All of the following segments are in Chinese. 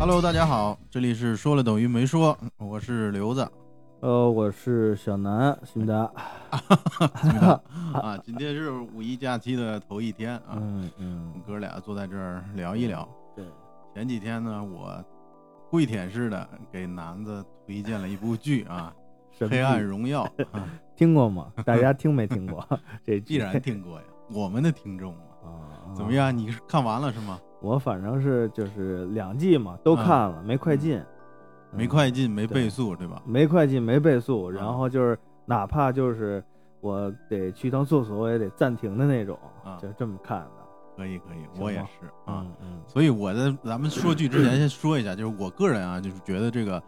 Hello，大家好，这里是说了等于没说，我是刘子呃，我是小南，辛达。啊。今天是五一假期的头一天啊，嗯嗯，哥俩坐在这儿聊一聊。对，前几天呢，我跪舔式的给南子推荐了一部剧啊，黑暗荣耀 》啊，听过吗？大家听没听过？这必然听过呀，我们的听众。啊，怎么？样？你是看完了是吗？我反正是就是两季嘛，都看了，没快进，没嗯快进，没倍速，对吧？没快进，没倍速，啊然后就是哪怕就是我得去趟厕所，我也得暂停的那种啊，就这么看的。可以，可以，我也是啊。嗯嗯所以我在咱们说剧之前，先说一下，就是我个人啊，就是觉得这个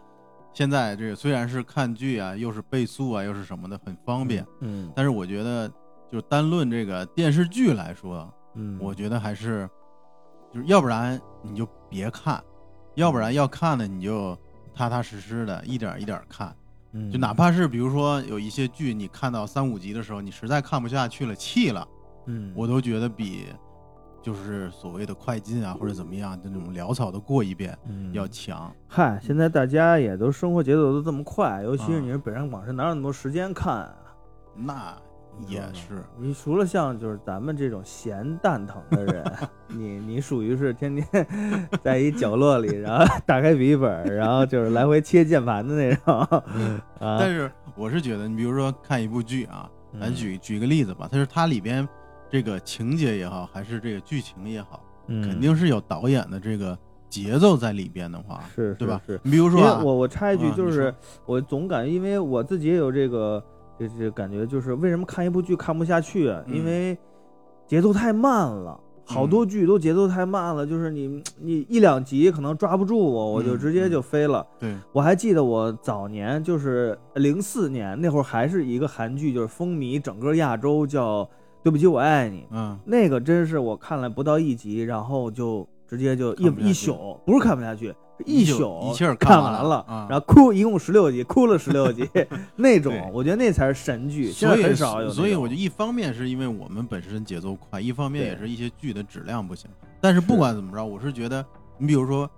现在这个虽然是看剧啊，又是倍速啊，又是什么的，很方便，嗯但是我觉得就是单论这个电视剧来说，嗯，我觉得还是就是要不然你就别看，要不然要看的你就踏踏实实的一点一点看，嗯。就哪怕是比如说有一些剧你看到三五集的时候，你实在看不下去了，气了，嗯。我都觉得比就是所谓的快进啊或者怎么样，就那种潦草的过一遍嗯要强。嗨，现在大家也都生活节奏都这么快，尤其是啊你是北上广深，哪有那么多时间看啊？那也是，你除了像就是咱们这种闲蛋疼的人，你你属于是天天在一角落里，然后打开笔记本，然后就是来回切键盘的那种 啊。但是我是觉得，你比如说看一部剧啊，咱嗯举举个例子吧，它是它里边这个情节也好，还是这个剧情也好，嗯肯定是有导演的这个节奏在里边的话，是对吧？是是你比如说啊，我我插一句，就是说我总感觉，因为我自己也有这个这这感觉，就是为什么看一部剧看不下去啊？嗯因为节奏太慢了。好多剧都节奏太慢了，就是你你一两集可能抓不住我，我就嗯直接就飞了。对，我还记得我早年就是零四年那会儿，还是一个韩剧，就是风靡整个亚洲，叫《对不起我爱你》。嗯，那个真是我看了不到一集，然后就直接就一一宿，不是看不下去，是一一宿宿一气儿看看完了然后哭，一共十六集，哭了十六集那种，我觉得那才是神剧，所以很少有。所以我就一方面是因为我们本身节奏快，一方面也是一些剧的质量不行。但是不管怎么着，我是觉得，你比如说，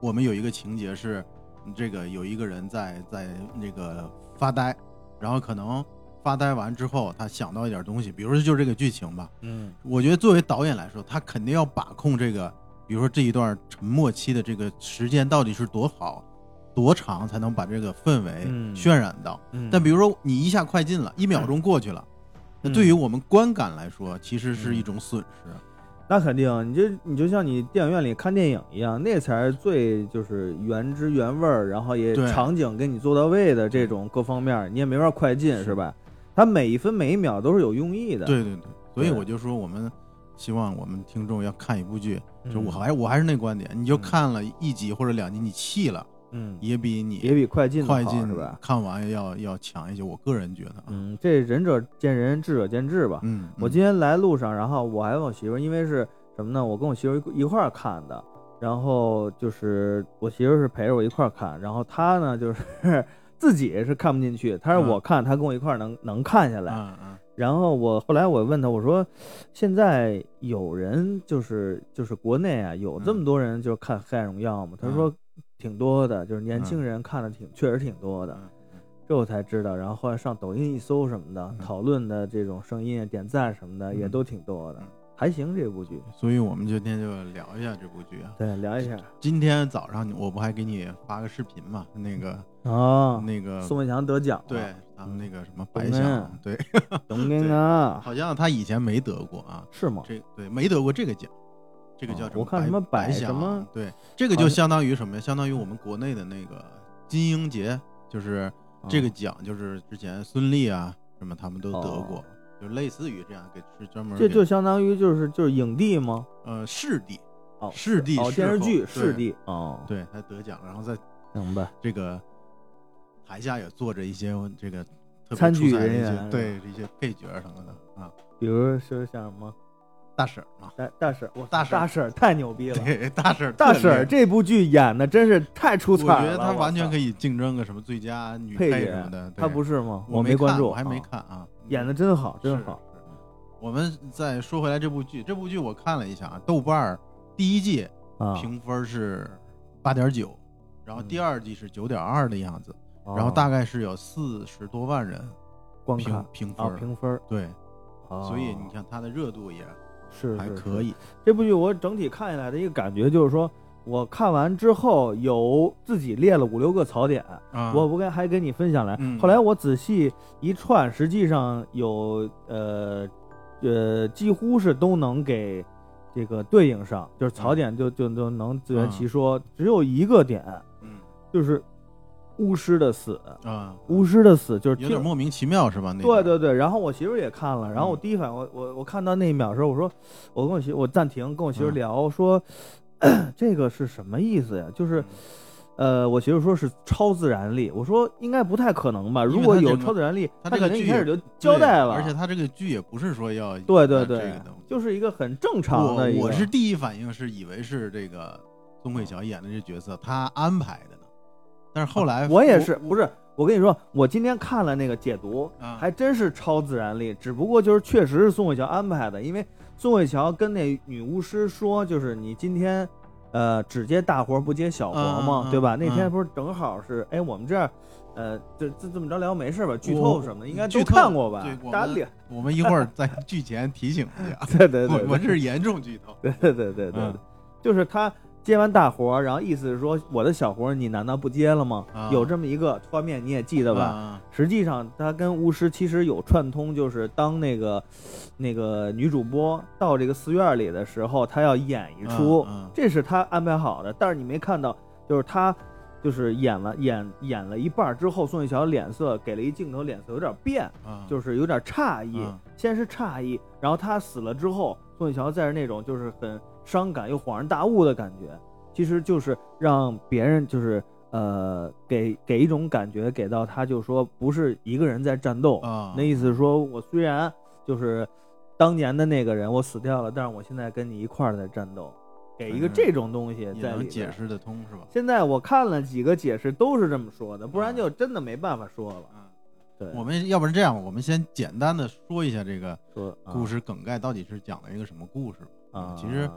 我们有一个情节是，这个有一个人在在那个发呆，然后可能发呆完之后，他想到一点东西，比如说就这个剧情吧。嗯我觉得作为导演来说，他肯定要把控这个，比如说这一段沉默期的这个时间到底是多好、多长，才能把这个氛围嗯渲染到。嗯，但比如说你一下快进了，一秒钟过去了，那嗯对于我们观感来说，其实是一种损失。那肯定，你就你就像你电影院里看电影一样，那才是最就是原汁原味儿，然后也对场景给你做到位的这种各方面，你也没法快进，是是吧？它每一分每一秒都是有用意的。，对对对，所以我就说，我们希望我们听众要看一部剧，就嗯我还我还是那观点，你就嗯看了一集或者两集，你气了，嗯，也比你也比快进快进是吧？看完要要强一些。我个人觉得啊，嗯，这仁者见仁，智者见智吧。嗯，嗯我今天来路上，然后我还问我媳妇，因为是什么呢？我跟我媳妇一一块儿看的，然后就是我媳妇是陪着我一块儿看，然后她呢就是自己是看不进去，他说嗯。我看，他跟我一块儿能能看下来。嗯嗯。然后我后来我问他，我说现在有人就是就是国内啊有这么多人就是看《黑暗荣耀》吗？他说挺多的，就是年轻人看的挺确实挺多的。嗯这我才知道，然后后来上抖音一搜什么的，嗯。讨论的这种声音、点赞什么的也嗯都挺多的。嗯，还行这部剧。所以我们今天就聊一下这部剧啊。对，聊一下今天早上我不还给你发个视频嘛？那个啊，那个宋文强得奖了，对，咱们那个什么董白想恩，对，董根啊，好像他以前没得过啊，是吗？这对没得过这个奖，这个叫什么？哦我看什么白想百什么对，这个就相当于什么呀？相当于我们国内的那个金鹰节，就是这个啊奖，就是之前孙俪啊什么他们都得过哦，就类似于这样给是专门这就相当于就是就是影帝吗？呃视帝，哦，视帝哦，电视剧视帝哦，对他得奖，然后在明白。这个台下也坐着一些这个特别参剧人员对一些配角什么的啊，比如说像什么大婶儿嘛，大大婶，我大婶大婶太牛逼了。对，大婶大婶这部剧演的真是太出彩了，害，我觉得她完全可以。竞争个什么最佳女配什么的。她不是，吗？我没关注，我还没啊，看啊，演的真好，真好。。我们再说回来这部剧，这部剧我看了一下啊，豆瓣儿第一季啊，评分是八点九，然后第嗯二季是九点二的样子，哦然后大概是有四十多万人评观看啊评分，评分儿，对，哦所以你看它的热度也是还可以。这部剧我整体看下来的一个感觉就是说，我看完之后有自己列了五六个槽点，啊，我不跟还跟你分享来。嗯。后来我仔细一串，实际上有呃呃几乎是都能给这个对应上，就是槽点就就就能自圆其说。只有一个点，嗯。就是巫师的死，啊，巫师的死就是有点莫名其妙是吧？那个对对对，然后我媳妇也看了，然后我嗯第一反应，我我我看到那一秒的时候，我说，我跟我媳我暂停，跟我媳妇聊说，这个是什么意思呀？就是嗯，呃，我媳妇说是超自然力，我说应该不太可能吧？如果有超自然力，它他肯定这个剧也一开始就交代了，而且他这个剧也不是说要对对对就是一个很正常的。我我是第一反应是以为是这个宋慧乔演的这角色他安排的呢，但是后来我也是，不是我跟你说，我今天看了那个解读，啊还真是超自然力，只不过就是确实是宋慧乔安排的，因为宋慧乔跟那女巫师说，就是你今天，呃，只接大活不接小活嘛，对吧？嗯那天不是正好是，哎，我们这儿，呃，这这这么着聊没事吧？剧透什么的应该都看过吧对？我们大家，我们一会儿在剧前提醒一下，对对对，我们这是严重剧透，对对对对对嗯，就是他接完大活儿，然后意思是说我的小活儿你难道不接了吗？啊有这么一个画面你也记得吧？啊实际上，他跟巫师其实有串通，就是当那个那个女主播到这个寺院里的时候，她要演一出，嗯嗯这是他安排好的。但是你没看到，就是他就是演了演演了一半儿之后，宋慧乔脸色给了一镜头，脸色有点变，啊就是有点诧异。嗯先是诧异，然后他死了之后，宋慧乔在那种就是很伤感又恍然大悟的感觉，其实就是让别人就是呃给给一种感觉，给到他就说不是一个人在战斗，啊，那意思是说我虽然就是当年的那个人我死掉了，但是我现在跟你一块儿在战斗，给一个嗯这种东西也在。能解释得通是吧？现在我看了几个解释都是这么说的，不然就真的没办法说了。嗯，对，我们要不然这样，我们先简单的说一下这个故事梗概到底是讲了一个什么故事吧。啊，其实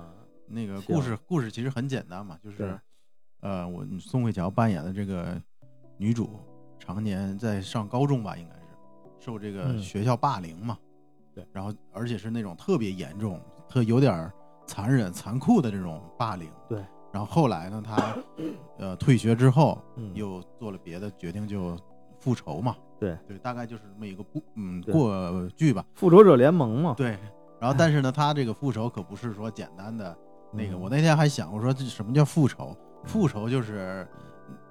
那个故事故事其实很简单嘛，就是，呃，我宋慧乔扮演的这个女主，常年在上高中吧，应该是受这个嗯。学校霸凌嘛，对，然后而且是那种特别严重、特有点残忍、残酷的这种霸凌，对。然后后来呢，她呃退学之后，嗯。又做了别的决定，就复仇嘛，对。对，大概就是这么一个故嗯过剧吧，复仇者联盟嘛，对。然后但是呢，他这个复仇可不是说简单的。那个，嗯我那天还想，我说这什么叫复仇？复仇就是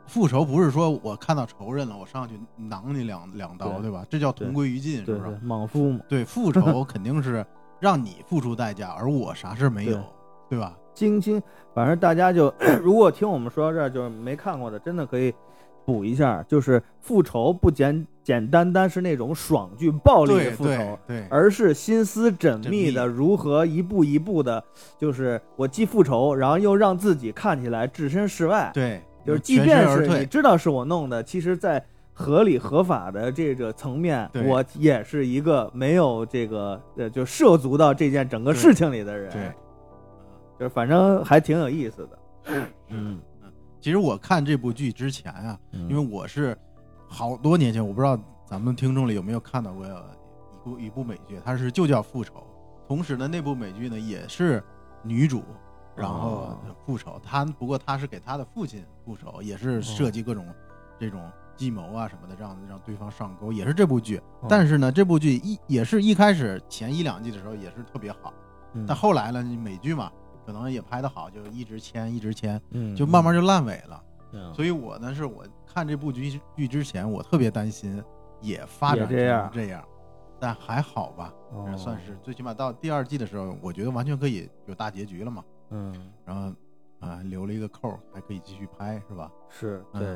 复仇，不是说我看到仇人了，我上去囊你两两刀，对对吧？这叫同归于尽，是不是？，莽夫嘛，对，复仇 肯定是让你付出代价，而我啥事没有对，对吧？精心，反正大家就 如果听我们说到这儿，就是没看过的，真的可以补一下，就是复仇不简简单单是那种爽剧、暴力的复仇。对，而是心思缜缜密的，如何一步一步的，就是我既复仇，然后又让自己看起来置身事外。，对，就是即便是你知道是我弄的，其实，在合理合法的这个层面，我也是一个没有这个呃，就涉足到这件整个事情里的人。对，就是反正还挺有意思的。嗯。其实我看这部剧之前啊，因为我是好多年前，我不知道咱们听众里有没有看到过一部一部美剧，它是就叫《复仇》。同时呢，那部美剧呢也是女主，然后哦复仇。她不过她是给她的父亲复仇，也是设计各种这种计谋啊什么的，让让对方上钩，也是这部剧。哦但是呢，这部剧一也是一开始前一两季的时候也是特别好，嗯但后来呢，美剧嘛，可能也拍的好，就一直签一直签，嗯就慢慢就烂尾了。嗯所以我呢，是我看这部剧剧之前，我特别担心也发展也这样成这样，但还好吧，哦算是最起码到第二季的时候，我觉得完全可以有大结局了嘛。嗯然后啊，留了一个扣，还可以继续拍，是吧？嗯是对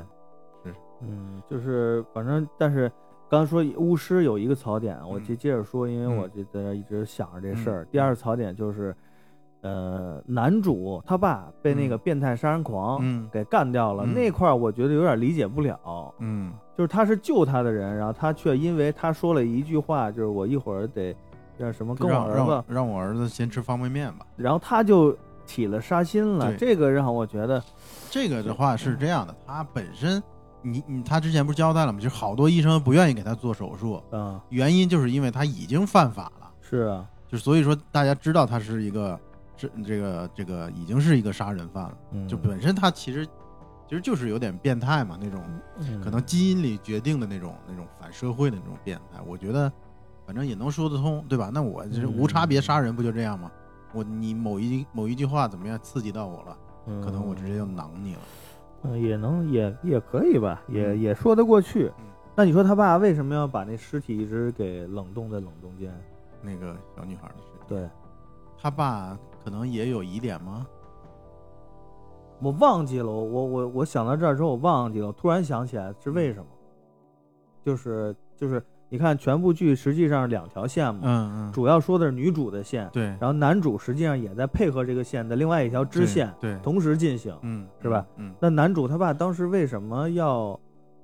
是嗯，就是反正但是刚说巫师有一个槽点，我嗯接接着说，因为嗯我就在这一直想着这事儿。嗯第二个槽点就是，呃，男主他爸被那个嗯变态杀人狂嗯给干掉了，嗯那块儿我觉得有点理解不了。嗯就是他是救他的人，然后他却因为他说了一句话，就是我一会儿得让什么跟我儿子让让我，让我儿子先吃方便面吧。然后他就起了杀心了。这个让我觉得，这个的话是这样的，他本身，你你他之前不是交代了吗？就是好多医生不愿意给他做手术，嗯，原因就是因为他已经犯法了，是啊，就所以说大家知道他是一个是这个这个已经是一个杀人犯了，嗯就本身他其实其实就是有点变态嘛，那种嗯可能基因里决定的那种那种反社会的那种变态，我觉得反正也能说得通，对吧？那我这无差别杀人不就这样吗？我你某一某一句话怎么样刺激到我了，可能我直接就囊你了。嗯，也能也也可以吧，也嗯也说得过去嗯。那你说他爸为什么要把那尸体一直给冷冻在冷冻间？那个小女孩的尸体，对他爸可能也有疑点吗？我忘记了，我我我我想到这儿之后我忘记了，我突然想起来是为什么？就是就是你看全部剧实际上是两条线嘛，嗯嗯，主要说的是女主的线，对，然后男主实际上也在配合这个线的另外一条支线对，对同时进行。嗯，是吧？嗯，那男主他爸当时为什么要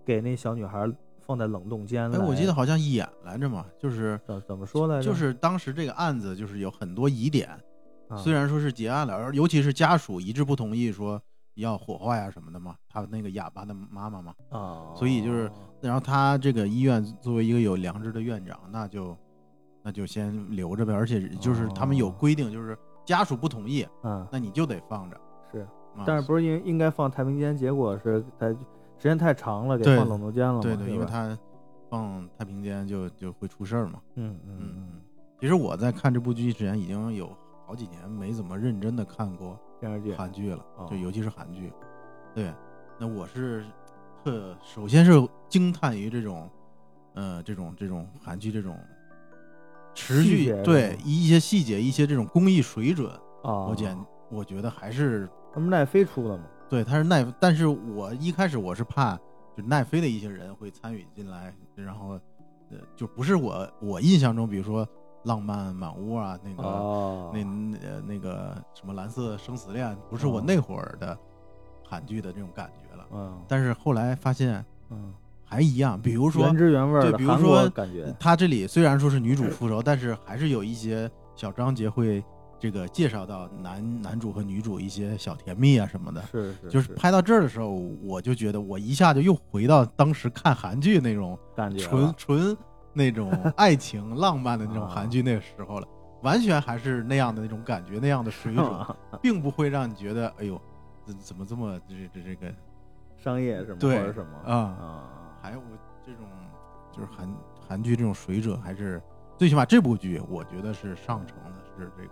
给那小女孩放在冷冻间哎，我记得好像演来着嘛，就是怎怎么说来着？就是当时这个案子就是有很多疑点，啊虽然说是结案了，而尤其是家属一致不同意说要火化呀什么的嘛，他那个哑巴的妈妈嘛，啊，所以就是然后他这个医院作为一个有良知的院长，那就那就先留着呗，而且就是他们有哦规定，就是家属不同意，嗯那你就得放着。是，啊但是不是应应该放太平间？结果是太时间太长了，给放冷冻间了嘛？对对，因为他放太平间就就会出事儿嘛。嗯嗯嗯嗯，其实我在看这部剧之前已经有好几年没怎么认真的看过电视剧韩剧了，哦就尤其是韩剧。对，那我是特首先是惊叹于这种，呃，这种这种韩剧这种持续对一些细节一些这种工艺水准，啊，我简我觉得还是他们奈飞出的嘛？对他是奈，但是我一开始我是怕就奈飞的一些人会参与进来，然后呃就不是我我印象中，比如说浪漫满屋啊那个。哦，那呃那个什么蓝色生死恋，不是我哦那会儿的韩剧的这种感觉了。嗯但是后来发现嗯，还一样，比如说原汁原味儿对比如说国感觉，他这里虽然说是女主复仇，但是还是有一些小章节会这个介绍到男男主和女主一些小甜蜜啊什么的。是是就是拍到这儿的时候，我就觉得我一下就又回到当时看韩剧那种感觉纯了纯那种 爱情浪漫的那种啊韩剧那个时候了，完全还是那样的那种感觉，那样的水准，并不会让你觉得哎呦，怎怎么这么这这这个商业什么或对者什么啊。啊，还有我这种就是韩韩剧这种水准，还是最起码这部剧我觉得是上乘的，是这个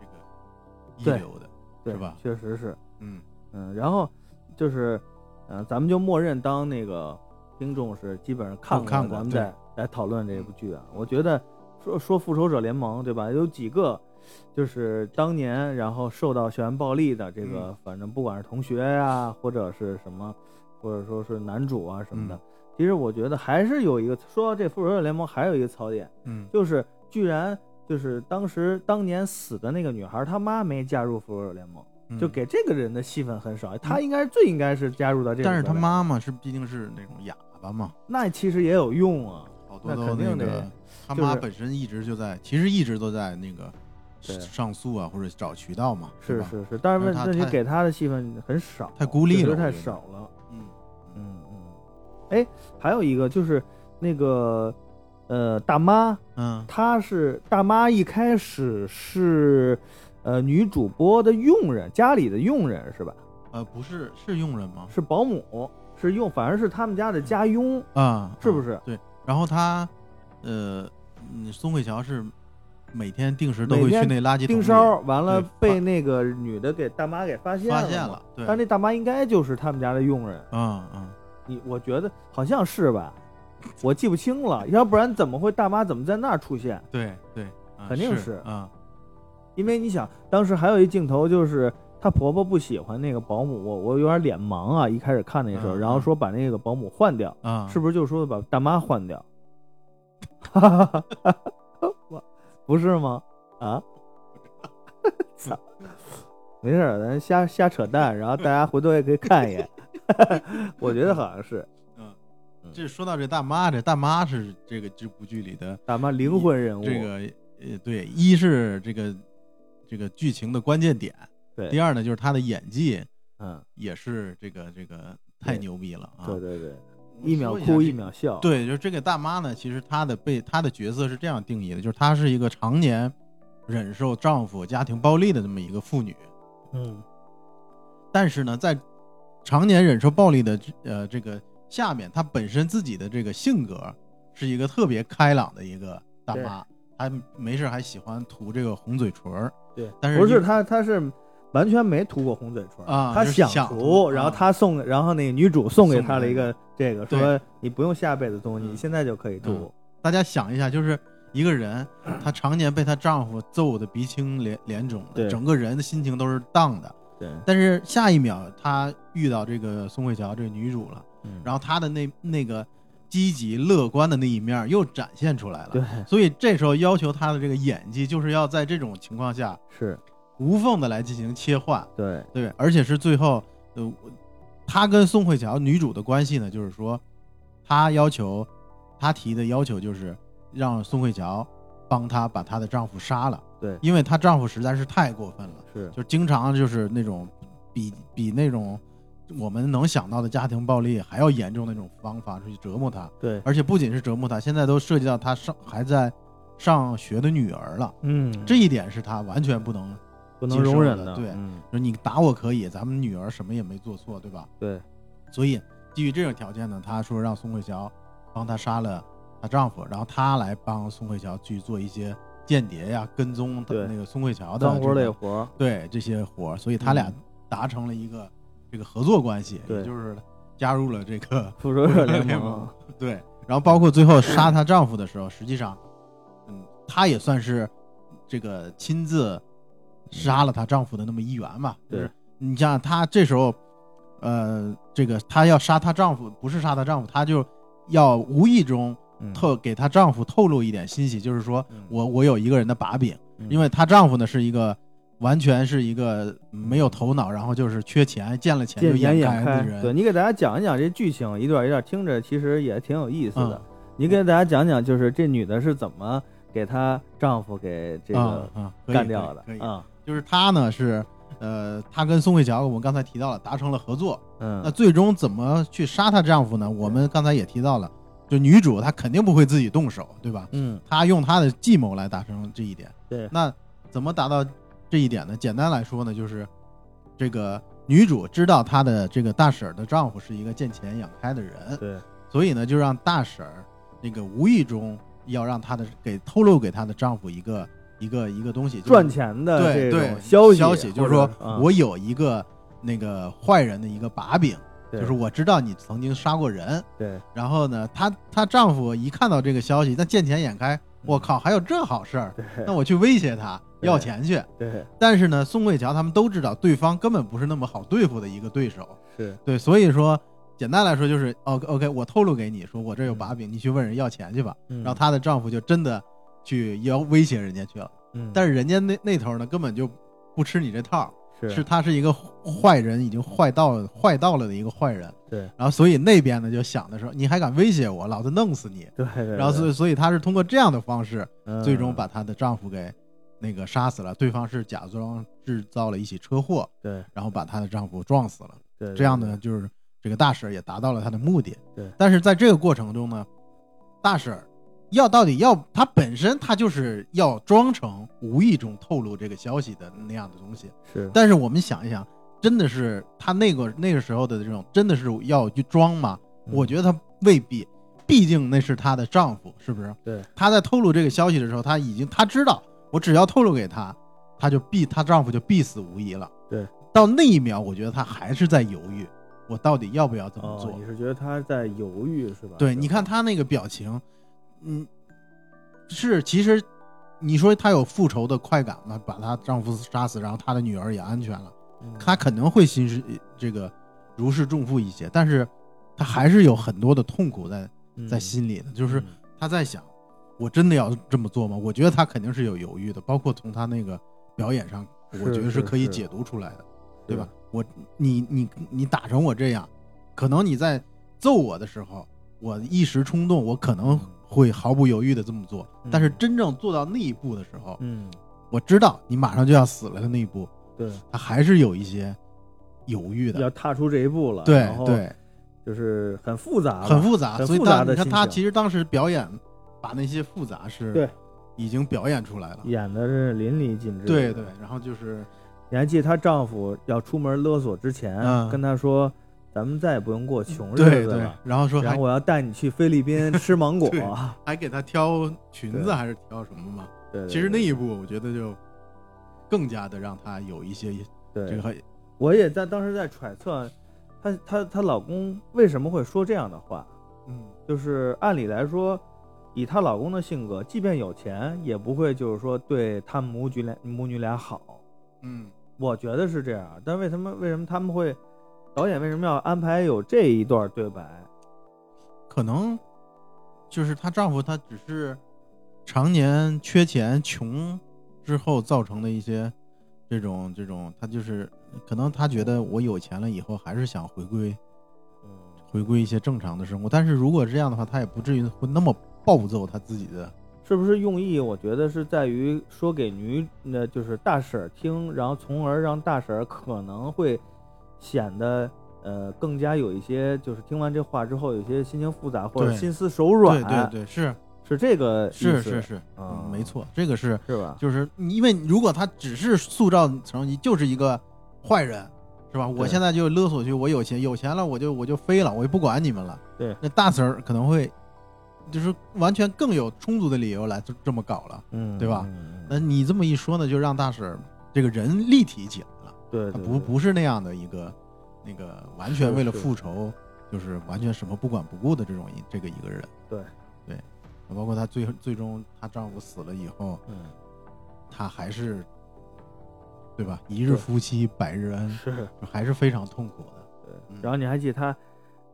这个一流的，是吧？确实是，嗯。嗯，然后就是，嗯、咱们就默认当那个听众是基本上看过，看过咱们再来讨论这部剧啊。我觉得说说复仇者联盟对吧？有几个就是当年然后受到校园暴力的这个，嗯反正不管是同学呀、或者是什么，或者说是男主啊什么的，嗯其实我觉得还是有一个说到这复仇者联盟还有一个槽点，嗯就是居然就是当时当年死的那个女孩，她妈没加入复仇者联盟。嗯就给这个人的戏份很少，他应该最应该是加入到这个。但是他，妈妈是毕竟是那种哑巴嘛，那其实也有用啊。那好多都肯定得个，他就是妈本身一直就在，其实一直都在那个上诉啊，或者找渠道嘛，是是是，但是问题给他的戏份很少，太孤立了我觉得少了。嗯嗯嗯，哎，还有一个就是那个呃大妈，嗯她是大妈一开始是呃女主播的佣人，家里的佣人是吧？呃，不是是佣人吗？是保姆，是用，反而是他们家的家佣。啊，是不是对，然后他，呃，嗯，宋慧乔是每天定时都会去那垃圾桶梢完了被那个女的给大妈给发现了发现了，对，但那大妈应该就是他们家的佣人，嗯嗯，你我觉得好像是吧，我记不清了，要不然怎么会大妈怎么在那儿出现？对对，啊肯定是是啊，因为你想，当时还有一镜头就是她婆婆不喜欢那个保姆，我我有点脸盲啊，一开始看那时候，嗯然后说把那个保姆换掉，啊，是不是就说把大妈换掉？哈哈哈哈哈不是吗？啊？操！没事儿，咱瞎瞎扯淡，然后大家回头也可以看一眼。我觉得好像是嗯嗯，这说到这大妈，这大妈是这个这部剧里的大妈灵魂人物。这个呃，对，一是这个这个剧情的关键点，对，第二呢就是她的演技嗯，也是这个这个太牛逼了啊！对对对，一秒哭一秒笑。对，就是这个大妈呢，其实她的被她的角色是这样定义的，就是她是一个常年忍受丈夫家庭暴力的这么一个妇女，嗯，但是呢，在常年忍受暴力的呃这个下面，她本身自己的这个性格是一个特别开朗的一个大妈，她没事还喜欢涂这个红嘴唇儿，对，但是不是她，她是完全没涂过红嘴唇。啊他就是想涂，然后啊。他送，然后那个女主送给送给他他了一个。这个，对。说你不用下辈子涂，你嗯。现在就可以涂。大家想一下，就是一个人，她常年被她丈夫揍得鼻青脸脸肿的，对。整个人的心情都是荡的。对，但是下一秒，她遇到这个宋慧乔这个女主了，嗯。然后她的那那个积极乐观的那一面又展现出来了。对，所以这时候要求她的这个演技，就是要在这种情况下是，无缝的来进行切换。对，对，而且是最后，呃，她跟宋慧乔女主的关系呢，就是说，她要求，她提的要求就是让宋慧乔帮她把她的丈夫杀了，对。因为她丈夫实在是太过分了，是，就经常就是那种比比那种我们能想到的家庭暴力还要严重的那种方法去折磨她，对，而且不仅是折磨她，现在都涉及到她上还在上学的女儿了，嗯，这一点是她完全不能。不能容忍的，的对嗯，说你打我可以，咱们女儿什么也没做错，对吧？对，所以基于这种条件呢，她说让宋慧乔帮她杀了她丈夫，然后她来帮宋慧乔去做一些间谍呀、跟踪对那个宋慧乔的脏活累活儿，对这些活儿，所以他俩嗯达成了一个这个合作关系，对也就是加入了这个复仇者联联盟，对，然后包括最后杀她丈夫的时候，实际上，嗯，她也算是这个亲自杀了她丈夫的那么一员嘛。就是对你像她这时候，呃，这个她要杀她丈夫，不是杀她丈夫，她就要无意中嗯透给她丈夫透露一点信息，就是说嗯我我有一个人的把柄，嗯因为她丈夫呢是一个。完全是一个没有头脑，然后就是缺钱，见了钱就见眼开开的人。对你给大家讲一讲这剧情，一段一段听着其实也挺有意思的。嗯你给大家讲讲，就是这女的是怎么给她丈夫给这啊个干掉的啊？就是她呢是，呃，她跟宋慧乔，我们刚才提到了达成了合作。嗯，那最终怎么去杀她丈夫呢？我们刚才也提到了，就女主她肯定不会自己动手，对吧？嗯，她用她的计谋来达成这一点。对，那怎么达到这一点呢？简单来说呢，就是这个女主知道她的这个大婶儿的丈夫是一个见钱眼开的人，对，所以呢，就让大婶儿那个无意中要让她的给透露给她的丈夫一个一个一个东西，就是赚钱的这对对种消息，消息，就是说或者嗯我有一个那个坏人的一个把柄，对就是我知道你曾经杀过人。对然后呢，她她丈夫一看到这个消息，那见钱眼开，我靠，还有这好事儿，对那我去威胁他对要钱去。对但是呢，宋慧乔他们都知道对方根本不是那么好对付的一个对手，是，对，所以说简单来说就是，OK OK，我透露给你说我这有把柄，你去问人要钱去吧。然然后她的丈夫就真的去要威胁人家去了。嗯，但是人家那那头呢，根本就不吃你这套，是是他是一个坏人，已经坏到坏到了的一个坏人。对然后所以那边呢就想的说，你还敢威胁我，老子弄死你。对对，然后所以所以她是通过这样的方式，以最终把她的丈夫给那个杀死了。对方是假装制造了一起车祸，对然后把她的丈夫撞死了。对这样呢，就是这个大婶也达到了她的目的。对但是在这个过程中呢，大婶儿要到底要他本身他就是要装成无意中透露这个消息的那样的东西。是但是我们想一想，真的是他那个那个时候的这种，真的是要去装吗？我觉得他未必，毕竟那是她的丈夫，是不是？对，她在透露这个消息的时候，她已经她知道，我只要透露给她，她就必她丈夫就必死无疑了。对，到那一秒，我觉得她还是在犹豫，我到底要不要这么做？哦，你是觉得她在犹豫是吧？对，你看她那个表情，嗯，是其实你说她有复仇的快感吗？把她丈夫杀死，然后她的女儿也安全了。嗯他可能会心事这个如释重负一些，但是她还是有很多的痛苦在在嗯心里的，就是嗯他在想，我真的要这么做吗？我觉得他肯定是有犹豫的，包括从他那个表演上，我觉得是是可以解读出来的，对吧？我你你你打成我这样，可能你在揍我的时候，我一时冲动，我可能嗯会毫不犹豫的这么做，但是嗯真正做到那一步的时候，嗯，我知道你马上就要死了的那一步，对，他还是有一些犹豫的，要踏出这一步了，对对，就是很复杂，很复杂，所以很复杂当你看他其实当时表演，把那些复杂是对。已经表演出来了，演的是淋漓尽致。对对，，然后就是你还记得她丈夫要出门勒索之前，嗯。跟她说：“咱们再也不用过穷日对对子了，，然后说然后我要带你去菲律宾 吃芒果。还给他挑裙子还是挑什么嘛？对”对，其实那一步我觉得就更加的让他有一些对这个我也在当时在揣测，她她她老公为什么会说这样的话。嗯就是按理来说，以她老公的性格，即便有钱，也不会就是说对他们母女俩母女俩好。嗯我觉得是这样，但为什么为什么他们会导演为什么要安排有这一段对白？可能就是她丈夫他只是常年缺钱穷之后造成的一些这种这种，他就是可能他觉得我有钱了以后还是想回归嗯，回归一些正常的生活，但是如果这样的话，他也不至于会那么暴揍他自己的。是不是用意？我觉得是在于说给女，那，就是大婶儿听，然后从而让大婶儿可能会显得呃更加有一些，就是听完这话之后有些心情复杂或者心思手软，对对对，是是这个意思是是是，啊嗯，没错，这个是是吧？就是因为如果他只是塑造成你就是一个坏人，是吧？我现在就勒索去，我有钱有钱了，我就我就飞了，我就不管你们了。对那大婶儿可能会就是完全更有充足的理由来这这么搞了。嗯，对吧嗯那你这么一说呢，就让大婶儿这个人立体起来了。对对，不不是那样的一个那个完全为了复仇，就是完全什么不管不顾的这种一这个一个人。对对，包括她最最终她丈夫死了以后，嗯她还是对吧？一日夫妻百日恩，是还是非常痛苦的。对嗯。然后你还记得她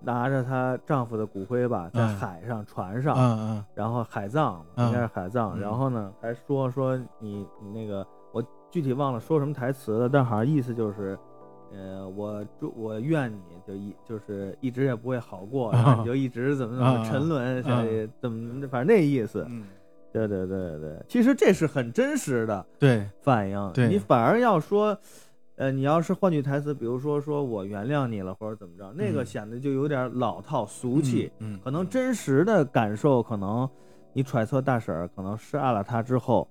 拿着她丈夫的骨灰吧，在嗯海上船上，嗯嗯然后海葬嗯应该是海葬，嗯然后呢还说说你你那个我具体忘了说什么台词了，但好像意思就是，呃，我祝我愿你就一就是一直也不会好过，然后你就一直怎么怎么啊沉沦下啊去，怎么反正那意思。嗯，对对对对，其实这是很真实的对，反应，对你反而要说。呃，你要是换句台词，比如说说我原谅你了，或者怎么着，那个嗯显得就有点老套俗气。嗯，可能真实的感受，可能你揣测大婶儿可能杀了他之后，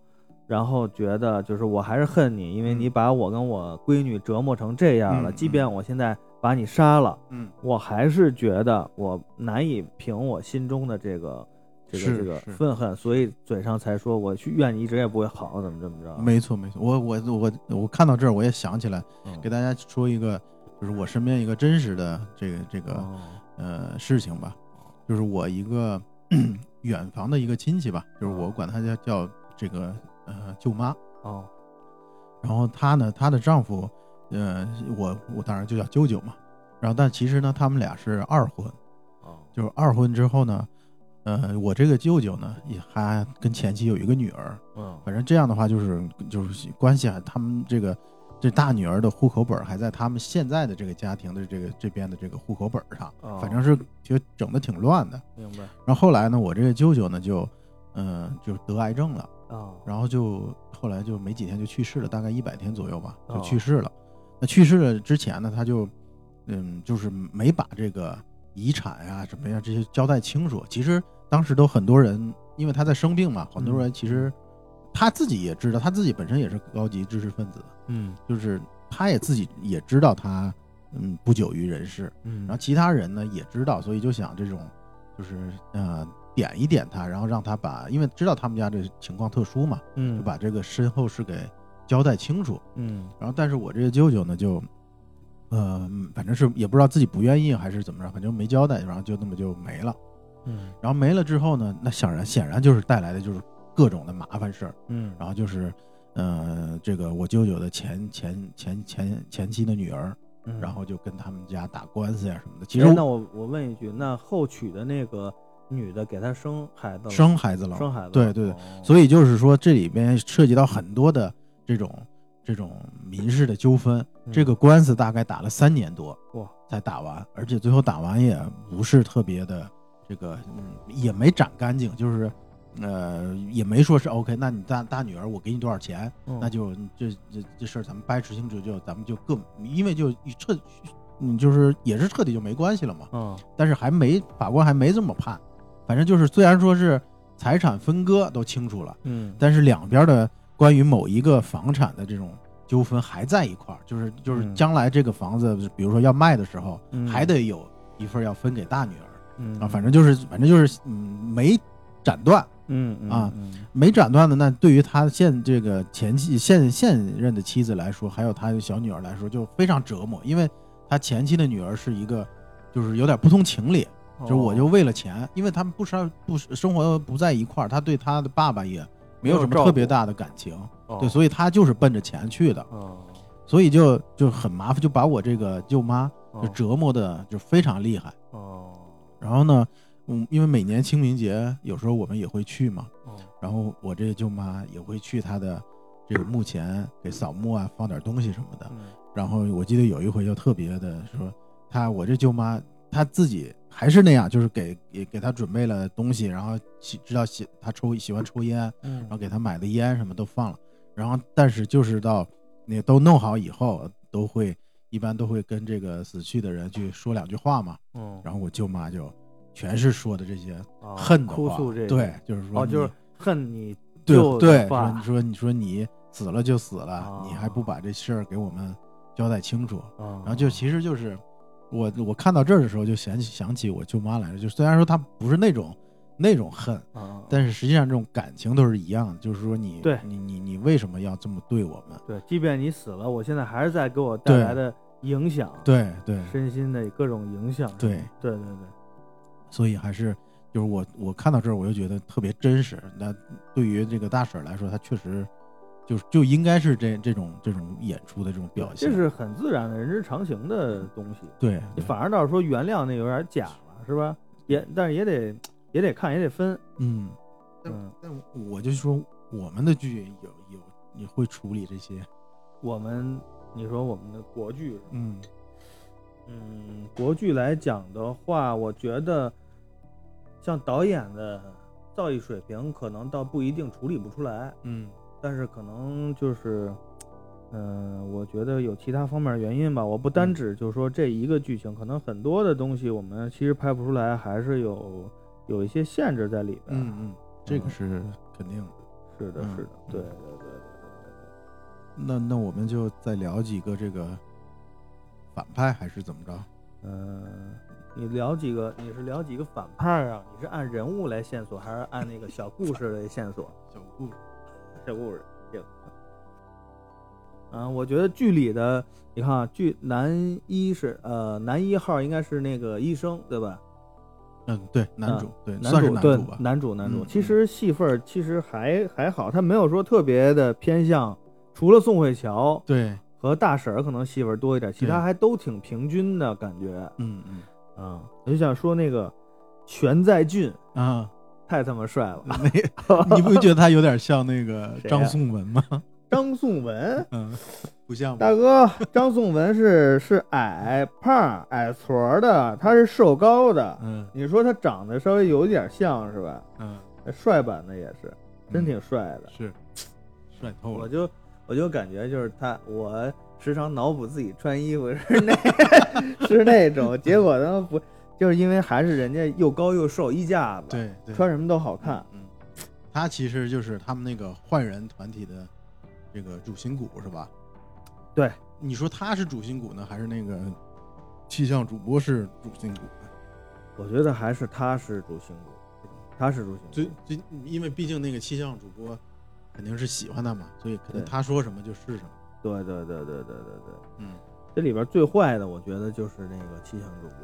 然后觉得就是我还是恨你，因为嗯。你把我跟我闺女折磨成这样了，嗯即便我现在把你杀了，嗯，我还是觉得我难以平我心中的这个这个这个愤恨，所以嘴上才说我去怨你一直也不会好，怎么怎么着？没错没错。我我我我看到这儿，我也想起来，嗯。给大家说一个，就是我身边一个真实的这个这个哦呃事情吧，就是我一个 远房的一个亲戚吧，就是我管他叫叫这个呃舅妈，哦。然后她呢，她的丈夫，呃，我我当然就叫舅舅嘛，然后但其实呢，他们俩是二婚，哦。就是二婚之后呢，呃，我这个舅舅呢也还跟前妻有一个女儿，嗯。反正这样的话就是就是关系啊，他们这个这大女儿的户口本还在他们现在的这个家庭的这个这边的这个户口本上，哦。反正是。就整的挺乱的。明白。然后后来呢，我这个舅舅呢就，嗯、就得癌症了，哦然后就后来就没几天就去世了，大概一百天左右吧，就哦去世了。那去世了之前呢，他就，嗯，就是没把这个遗产啊、什么呀这些交代清楚。其实当时都很多人，因为他在生病嘛，很多人其实他自己也知道，他自己本身也是高级知识分子，嗯就是他也自己也知道他，嗯，不久于人世。嗯然后其他人呢也知道，所以就想这种，就是呃点一点他，然后让他把，因为知道他们家这情况特殊嘛，嗯就把这个身后事给交代清楚。嗯然后，但是我这个舅舅呢，就，呃，反正是也不知道自己不愿意还是怎么着，反正没交代，然后就那么就没了。嗯然后没了之后呢，那显然显然就是带来的就是各种的麻烦事儿，嗯然后就是，呃，这个我舅舅的前前前前前妻的女儿，嗯然后就跟他们家打官司呀什么的。其实哎那我我问一句，那后娶的那个女的给他生孩子了？生孩子了，生孩子了？对对对哦所以就是说，这里边涉及到很多的这种这种民事的纠纷。嗯这个官司大概打了三年多哇，才打完，而且最后打完也不是特别的这个，嗯，也没斩干净，就是呃，也没说是 OK。那你大大女儿，我给你多少钱，嗯那就这这这事儿咱们掰扯清楚，就咱们就各，因为就彻，嗯，就是也是彻底就没关系了嘛。嗯但是还没法官还没这么判，反正就是虽然说是财产分割都清楚了，嗯。但是两边的关于某一个房产的这种纠纷还在一块儿，就是就是嗯。将来这个房子，比如说要卖的时候，嗯。还得有一份要分给大女儿嗯。啊，反正就是反正就是嗯没斩断，嗯嗯啊嗯没斩断的，那对于他现这个前妻现现任的妻子来说，还有他的小女儿来说，就非常折磨，因为他前妻的女儿是一个就是有点不通情理。就是我就哦为了钱，因为他们不生不生活不在一块儿，他对他的爸爸也没有什么特别大的感情，哦对，所以他就是奔着钱去的，哦所以就就很麻烦，就把我这个舅妈就哦折磨的就非常厉害。哦然后呢，嗯，因为每年清明节有时候我们也会去嘛，哦然后我这舅妈也会去她的这个墓前给扫墓啊，放点东西什么的。嗯然后我记得有一回就特别的说，她我这舅妈她自己还是那样，就是给给给他准备了东西，然后喜知道喜他抽喜欢抽烟，嗯。然后给他买的烟什么都放了，然后但是就是到那都弄好以后，都会一般都会跟这个死去的人去说两句话嘛，嗯。然后我舅妈就全是说的这些哦恨的话，哭诉这个。对，就是说哦就是恨你对对，说你说你说你死了就死了，哦。你还不把这事儿给我们交代清楚，然然后就其实就是我我看到这儿的时候就想起想起我舅妈来了，就虽然说她不是那种那种恨，啊但是实际上这种感情都是一样的，就是说你对你你你为什么要这么对我们？对，即便你死了，我现在还是在给我带来的影响，对对身心的各种影响。对，对对对，所以还是就是我我看到这儿我就觉得特别真实。那对于这个大婶来说，她确实就就应该是这这种这种演出的这种表现，这是很自然的人之常情的东西。对你对反而倒是说原谅那有点假了，是吧？也但是也得也得看，也得分。嗯，但嗯，但我就说我们的剧有有你会处理这些，我们你说我们的国剧嗯嗯，国剧来讲的话，我觉得像导演的造诣水平，可能倒不一定处理不出来，嗯但是可能就是，嗯、我觉得有其他方面原因吧。我不单嗯指就是说这一个剧情，可能很多的东西我们其实拍不出来，还是有有一些限制在里边。嗯嗯，这个是肯定的。是的，嗯是的，嗯对对对对对那那我们就再聊几个这个反派还是怎么着？对。嗯、你聊几个？你是聊几个反派啊？你是按人物来线索，还是按那个小故事来线索？小故事，小故事，行。嗯，我觉得剧里的，你看啊，剧男一是呃男一号应该是那个医生对吧？嗯，对，男啊主，对，男算是主对男主吧。男主男主，嗯其实戏份其实还还好，他没有说特别的偏向，除了宋慧乔对，和大婶儿可能戏份多一点，其他还都挺平均的感觉嗯嗯啊。我就想说那个全在俊啊，太他妈帅了，那你不觉得他有点像那个 张颂文吗？张颂文。嗯，不像吗？大哥，张颂文是是矮胖矮矬的，他是瘦高的。嗯你说他长得稍微有点像是吧？嗯，帅版的也是，真挺帅的。是帅透了。我就我就感觉就是他，我时常脑补自己穿衣服是那是那种，结果他妈不，就是因为还是人家又高又瘦，衣架子，对对，穿什么都好看。嗯，他其实就是他们那个坏人团体的这个主心骨是吧？对，你说他是主心骨呢，还是那个气象主播是主心骨呢？我觉得还是他是主心骨，他是主心骨。最最，因为毕竟那个气象主播肯定是喜欢他嘛，所以可能他说什么就是什么。对对对对对对对。嗯，这里边最坏的，我觉得就是那个气象主播。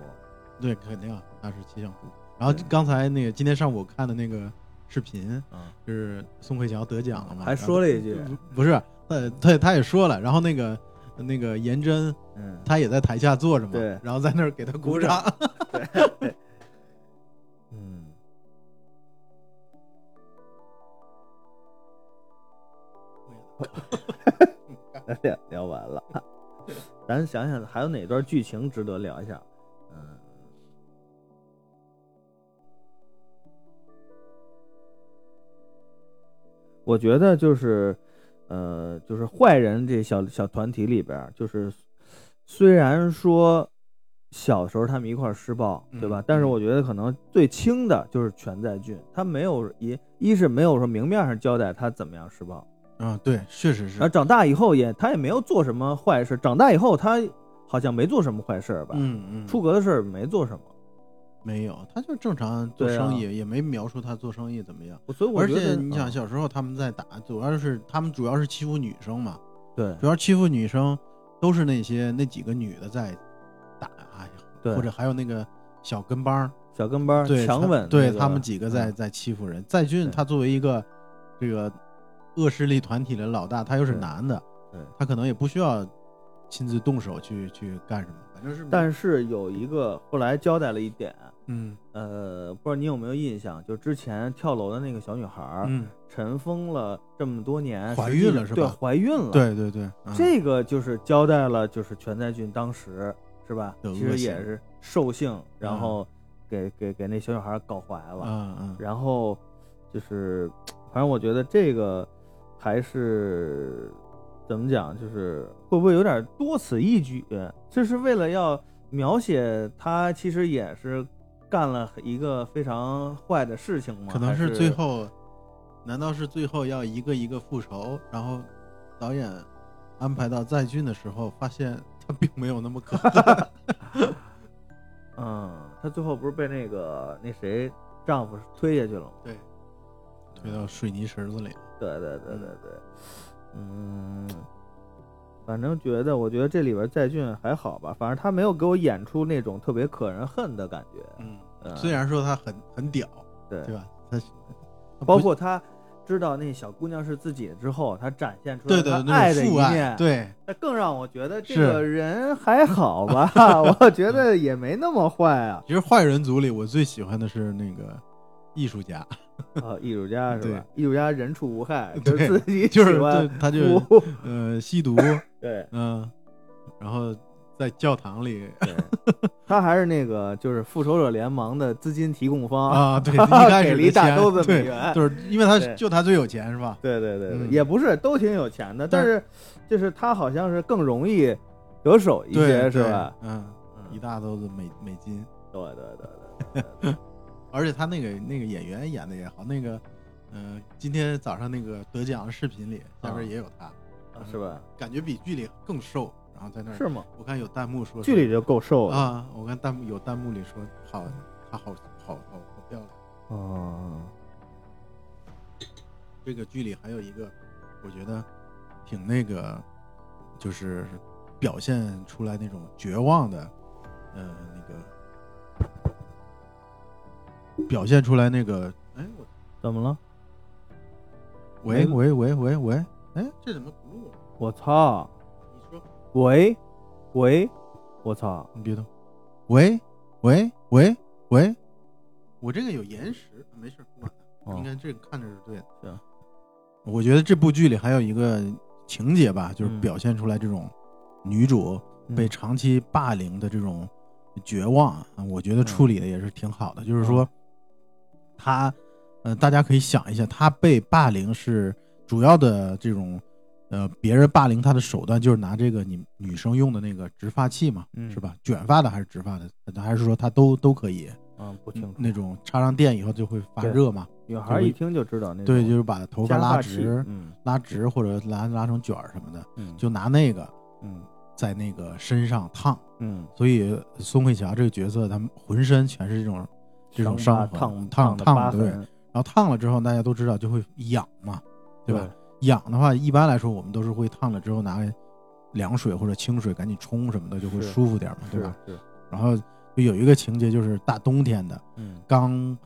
对，肯定啊他是气象主播。然后刚才那个今天上午我看的那个视频，啊，就是宋慧乔得奖了嘛，还说了一句，不是，他他他也说了，然后那个那个颜真，嗯，他也在台下坐着嘛，对然后在那儿给他鼓掌，对，嗯，聊聊完了，咱想想还有哪段剧情值得聊一下？我觉得就是，呃，就是坏人这小小团体里边，就是虽然说小时候他们一块儿施暴，对吧？嗯但是我觉得可能最轻的就是全在俊，他没有一一是没有说明面上交代他怎么样施暴，啊，对，确实是然后，长大以后也他也没有做什么坏事，长大以后他好像没做什么坏事儿吧？嗯嗯，出格的事儿没做什么，没有，他就正常做生意，也没描述他做生意怎么样。所以我而且你想，嗯。小时候他们在打，主要是他们主要是欺负女生嘛，对。主要欺负女生都是那些那几个女的在打，哎呀，对。或者还有那个小跟班儿，小跟班儿对强吻那个，对他们几个在嗯。在欺负人。在俊他作为一个这个恶势力团体的老大，他又是男的，对。他可能也不需要亲自动手去去干什么，反正是但是有一个后来交代了一点，嗯。呃，不知道你有没有印象，就之前跳楼的那个小女孩儿，嗯，尘封了这么多年，怀孕了是吧对怀孕了。，对对对，嗯。这个就是交代了，就是全在俊当时是吧？其实也是兽性，然嗯。后给给给那小女孩搞怀了，嗯嗯。然后就是，反正我觉得这个还是怎么讲，就是会不会有点多此一举？这是为了要描写他其实也是干了一个非常坏的事情吗？可能是最后，难道是最后要一个一个复仇？然后导演安排到在俊的时候，发现他并没有那么可恨。嗯，他最后不是被那个那谁丈夫推下去了吗？对，推到水泥池子里。对对对对对，嗯，反正觉得，我觉得这里边在俊还好吧，反正他没有给我演出那种特别可人恨的感觉。嗯，嗯虽然说他很很屌，对对吧？他他包括他知道那小姑娘是自己的之后，他展现出来他爱的一面，，对，那更让我觉得这个人还好吧，我觉得也没那么坏啊。其实坏人组里我最喜欢的是那个艺术家，啊，艺术家是吧？艺术家人畜无害，对 就是自己就是喜欢对他就呼 呃吸毒，对嗯，然后在教堂里对，他还是那个就是复仇者联盟的资金提供方啊，对，一开始一大兜子美元就是因为他就他最有钱是吧？对对对对，嗯也不是都挺有钱的，但但是就是他好像是更容易得手一些，是吧？嗯，嗯一大兜子美美金，对对对对，而且他那个那个演员演的也好，那个，呃，今天早上那个得奖的视频里下啊边也有他，啊是吧？感觉比剧里更瘦，然后在那儿是吗？我看有弹幕说剧里就够瘦了。啊，我看弹幕有弹幕里说好，他好好好好漂亮。哦，这个剧里还有一个，我觉得挺那个，就是表现出来那种绝望的，呃，那个表现出来那个，哎，我怎么了？喂喂喂喂喂，哎，这怎么不录了？我操！你说，喂喂，我操！你别动，喂喂喂喂，我这个有延时，没事，不管它，哦应该这个看着是对的。行，我觉得这部剧里还有一个情节吧，就是嗯表现出来这种女主被嗯长期霸凌的这种绝望啊，我觉得嗯处理的也是挺好的。就是说，她，呃，大家可以想一下，他被霸凌是主要的这种，呃，别人霸凌他的手段就是拿这个你女生用的那个直发器嘛，嗯是吧？卷发的还是直发的，还是说他都都可以？嗯，不清楚。那种插上电以后就会发热嘛？女孩一听就知道那种对，就是把头发拉直，嗯拉直或者拉拉成卷儿什么的，嗯，就拿那个嗯在那个身上烫。嗯所以宋慧乔这个角色，他们浑身全是这种这种伤烫烫烫对。然后烫了之后，大家都知道就会痒嘛，对吧？痒的话，一般来说我们都是会烫了之后拿凉水或者清水赶紧冲什么的，就会舒服点嘛，对吧？是，然后就有一个情节就是大冬天的，嗯刚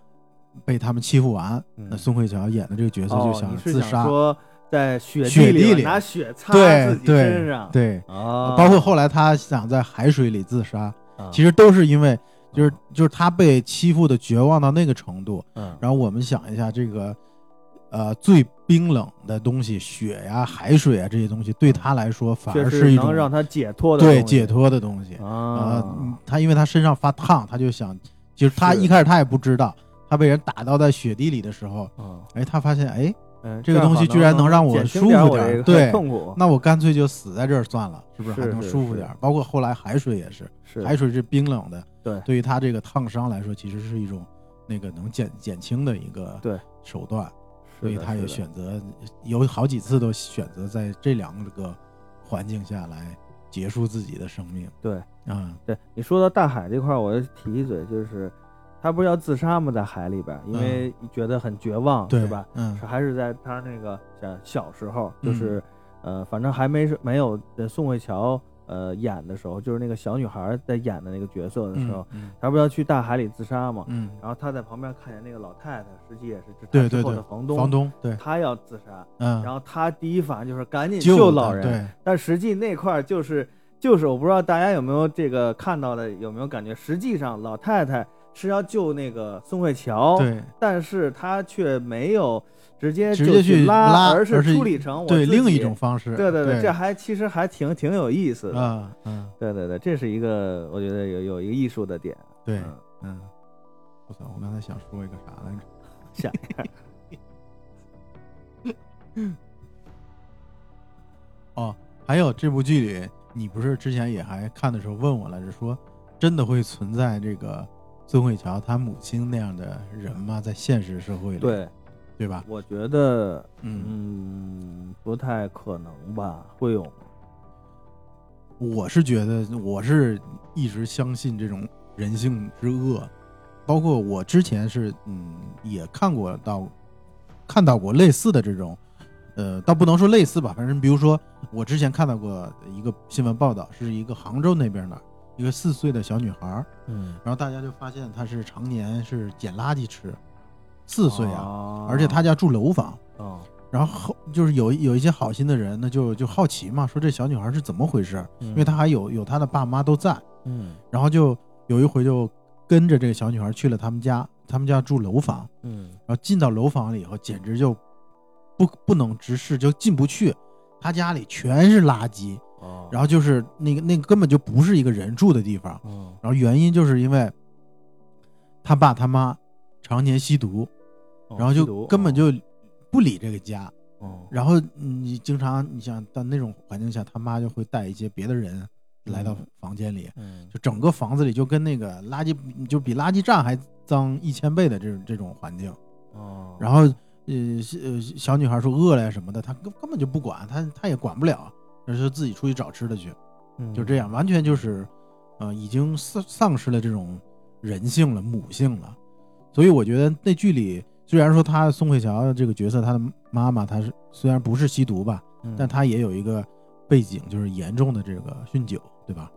被他们欺负完，嗯那宋慧乔演的这个角色就哦，你是自杀，想说在雪雪地里里拿雪擦对自己对身上，对，啊，包括后来他想在海水里自杀，啊其实都是因为就是就是他被欺负的绝望到那个程度。嗯，然后我们想一下，这个呃最冰冷的东西，雪呀、海水啊这些东西，对他来说反而是一种能让他解脱的对解脱的东西。啊他因为他身上发烫，他就想，就是他一开始他也不知道，他被人打到在雪地里的时候，嗯哎，他发现，哎，嗯，这个东西居然能让我舒服点对 痛苦，那我干脆就死在这儿算了，是不是还能舒服点儿？包括后来海水也是，是海水是冰冷的，对对于他这个烫伤来说，其实是一种那个能减减轻的一个对手段，所以他也选择有好几次都选择在这两个环境下来结束自己的生命对啊，对你说到大海这块，我要提一嘴，就是他不是要自杀吗？在海里边，因为觉得很绝望，对是吧？？嗯是还是在他那个小小时候，就嗯是、呃，反正还没是没有呃宋慧乔呃演的时候，就是那个小女孩在演的那个角色的时候，嗯他不是要去大海里自杀吗？嗯，然后他在旁边看见那个老太太，实际也是他之对对对后的房东，房东对，他要自杀，嗯，然后他第一反应就是赶紧救老人，对，但实际那块儿就是就是我不知道大家有没有这个看到的有没有感觉，实际上老太太是要救那个宋慧乔，对但是他却没有直接直接就去去拉而而是处理成我对另一种。方式，对对对，这还其实还挺挺有意思的。嗯嗯，对对对，这是一个我觉得有有一个艺术的点。对嗯，嗯，我操，我刚才想说一个啥来着？想一下，哦，还有这部剧里，你不是之前也还看的时候问我来着，说真的会存在这个孙慧乔她母亲那样的人吗？在现实社会里，对，对吧？我觉得嗯，嗯不太可能吧，会有吗？我是觉得我是一直相信这种人性之恶，包括我之前是嗯也看过到看到过类似的这种，呃，倒不能说类似吧，反正比如说我之前看到过一个新闻报道，是一个杭州那边的一个四岁的小女孩儿，嗯，然后大家就发现她是常年是捡垃圾吃，四岁啊，啊而且她家住楼房。哦，然后后就是有有一些好心的人，那就就好奇嘛，说这小女孩是怎么回事？因因为她还有有她的爸妈都在，嗯然后就有一回就跟着这个小女孩去了他们家，他们家住楼房，嗯然后进到楼房里以后，简直就不不能直视，就进不去。她家里全是垃圾，哦，然后就是那个那个根本就不是一个人住的地方。嗯然后原因就是因为他爸他妈常年吸毒，哦然后就根本就不理这个家。哦。然后你经常你想到那种环境下，他妈就会带一些别的人来到嗯房间里，嗯。就整个房子里就跟那个垃圾就比垃圾站还脏一千倍的这种这种环境。哦，然后呃小呃小女孩说饿了呀什么的，他根根本就不管，他他也管不了，而是自己出去找吃的去，就这样，完全就是呃已经丧丧失了这种人性了、母性了。所以我觉得那剧里虽然说他宋慧乔这个角色，她的妈妈她是虽然不是吸毒吧，嗯，但她也有一个背景，就是严重的这个酗酒，对吧？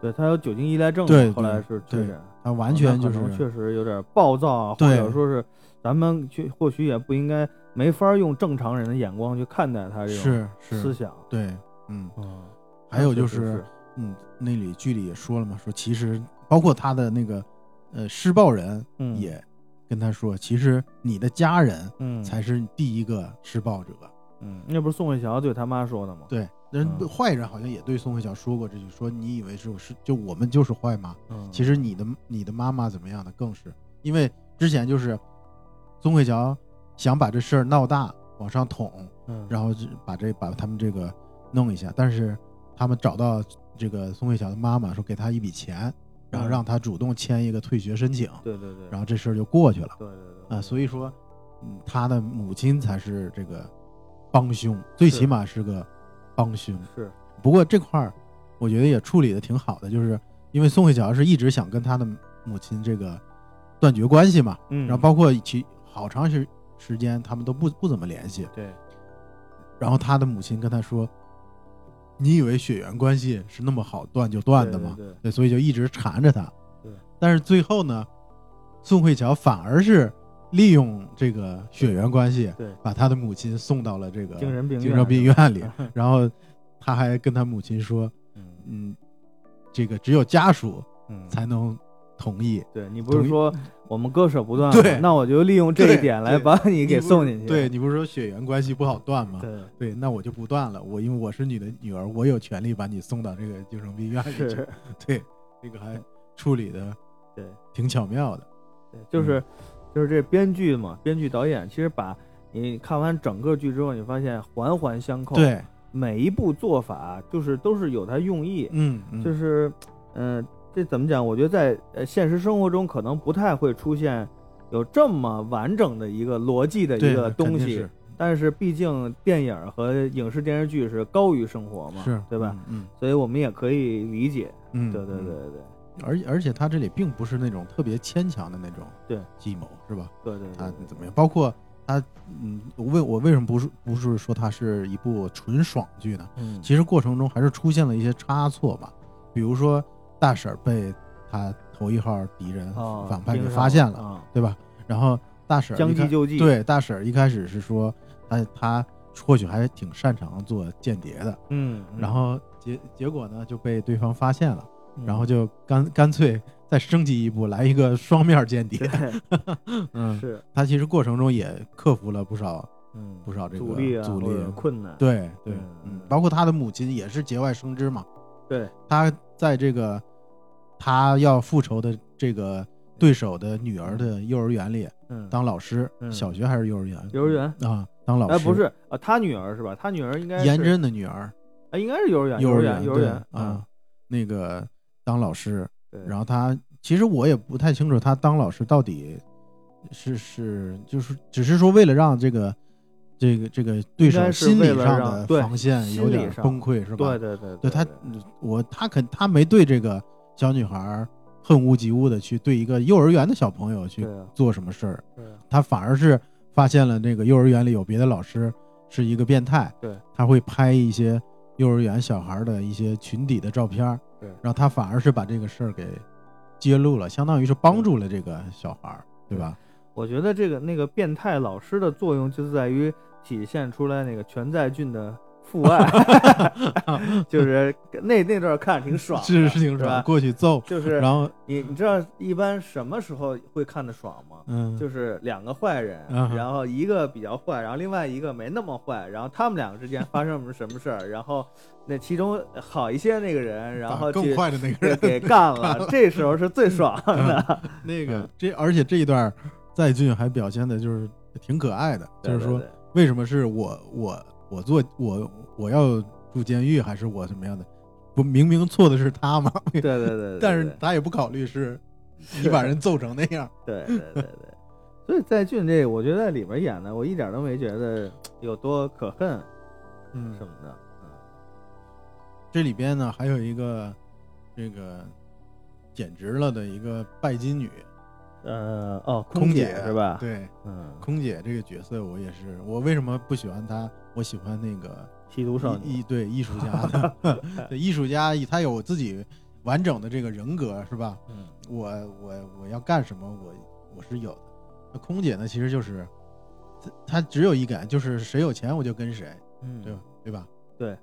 对他有酒精依赖症，对后来是对是确诊，她完全就是确实有点暴躁啊，或者说是咱们去或许也不应该没法用正常人的眼光去看待他这种思想。对，嗯。嗯，还有就是，嗯，那里剧里也说了嘛，说其实包括他的那个呃施暴人嗯也跟他说，其实你的家人嗯才是第一个施暴者。嗯，那不是宋慧乔对他妈说的吗？对，人嗯坏人好像也对宋慧乔说过这句，说你以为是是就我们就是坏吗？嗯，其实你的你的妈妈怎么样的更是，因为之前就是宋慧乔想把这事儿闹大往上捅，嗯，然后就把这把他们这个弄一下，但是他们找到这个宋慧乔的妈妈，说给她一笔钱，然后嗯。让她主动签一个退学申请，对对对，然后这事儿就过去了。对对对啊。所以说，嗯，他的母亲才是这个帮凶，最起码是个帮凶。是。不过这块儿我觉得也处理的挺好的，就是因为宋慧乔是一直想跟他的母亲这个断绝关系嘛，嗯，然后包括其好长时时间他们都不不怎么联系，对。然后他的母亲跟他说：“你以为血缘关系是那么好断就断的吗？”对对对。所以就一直缠着他。对，但是最后呢，宋慧乔反而是利用这个血缘关系，对。把他的母亲送到了这个精神病精神病院院里，然后他还跟他母亲说，嗯。嗯，这个只有家属嗯，才能同意。对你不是说我们割舍不断吗？对那我就利用这一点来把你给送进去。对你不是说血缘关系不好断吗？对，对，那我就不断了。我因为我是你的女儿，我有权利把你送到这个精神病院里去。对，这个还处理的对挺巧妙的。对，就是就是这编剧嘛，编剧导演其实把你看完整个剧之后，你发现环环相扣，，对，每一步做法就是都是有它用意，嗯，嗯就是嗯、呃这怎么讲？我觉得在呃现实生活中可能不太会出现有这么完整的一个逻辑的一个东西但是毕竟电影和影视电视剧是高于生活嘛，是对吧？？嗯所以我们也可以理解，嗯，对对对嗯对对而而且他这里并不是那种特别牵强的那种对计谋，是吧？对对他对，怎么样？包括他，嗯，我为我为什么不是不是说它是一部纯爽剧呢？嗯，其实过程中还是出现了一些差错吧，比如说大婶儿被他头一号敌人、哦反派给发现了，啊，对吧？然后大婶儿将计就计，对大婶儿一开始是说他他或许还挺擅长做间谍的，嗯，嗯。然后结结果呢就被对方发现了，嗯。然后就干干脆再升级一步，来一个双面间谍。对。嗯，是。他其实过程中也克服了不少嗯不少这个阻力啊阻力困难，对对嗯嗯，包括他的母亲也是节外生枝嘛，对。他在这个他要复仇的这个对手的女儿的幼儿园里嗯，当老师，嗯小学还是幼儿园？幼儿园啊，当老师。哎不是啊，他女儿是吧？他女儿应该是颜真的女儿，啊，应该是幼儿园，幼儿园，幼儿园啊，，那个当老师，对，然后他其实我也不太清楚他当老师到底是是就是只是说为了让这个这个这个对手该是心理了上的对防线有点心理上崩溃是吧？对对对对他，我他肯他没对这个小女孩恨屋及乌的去对一个幼儿园的小朋友去做什么事儿，对啊。他反而是发现了那个幼儿园里有别的老师是一个变态，对，他会拍一些幼儿园小孩的一些群体的照片，对。然后他反而是把这个事儿给揭露了，相当于是帮助了这个小孩儿，对吧？我觉得这个那个变态老师的作用就在于体现出来那个全在俊的父爱，就是那那段看着挺爽的，是是挺爽，过去揍，就是然后你你知道一般什么时候会看的爽吗？嗯，就是两个坏人，嗯然后一个比较坏，然后另外一个没那么坏，然后他们两个之间发生什么什么事儿，然后那其中好一些那个人，然后更坏的那个人给给 干了，这时候是最爽的。那个这，而且这一段在俊还表现的就是挺可爱的，就是说为什么是我我我做我我要住监狱还是我什么样的？不明明错的是他吗？对对对对对，但是他也不考虑是 你把人揍成那样。对对对对，所以在俊这，我觉得在里边演的，我一点都没觉得有多可恨嗯什么的。嗯这里边呢还有一个这个简直了的一个拜金女呃哦，空姐是吧？，对，嗯，空姐这个角色我也是，我为什么不喜欢她？我喜欢那个吸毒少女，对艺术家的，对艺术家他有自己完整的这个人格是吧？嗯我我我要干什么，我我是有的。那空姐呢，其实就是她她只有一感，就是谁有钱我就跟谁，嗯，对吧？对吧？对，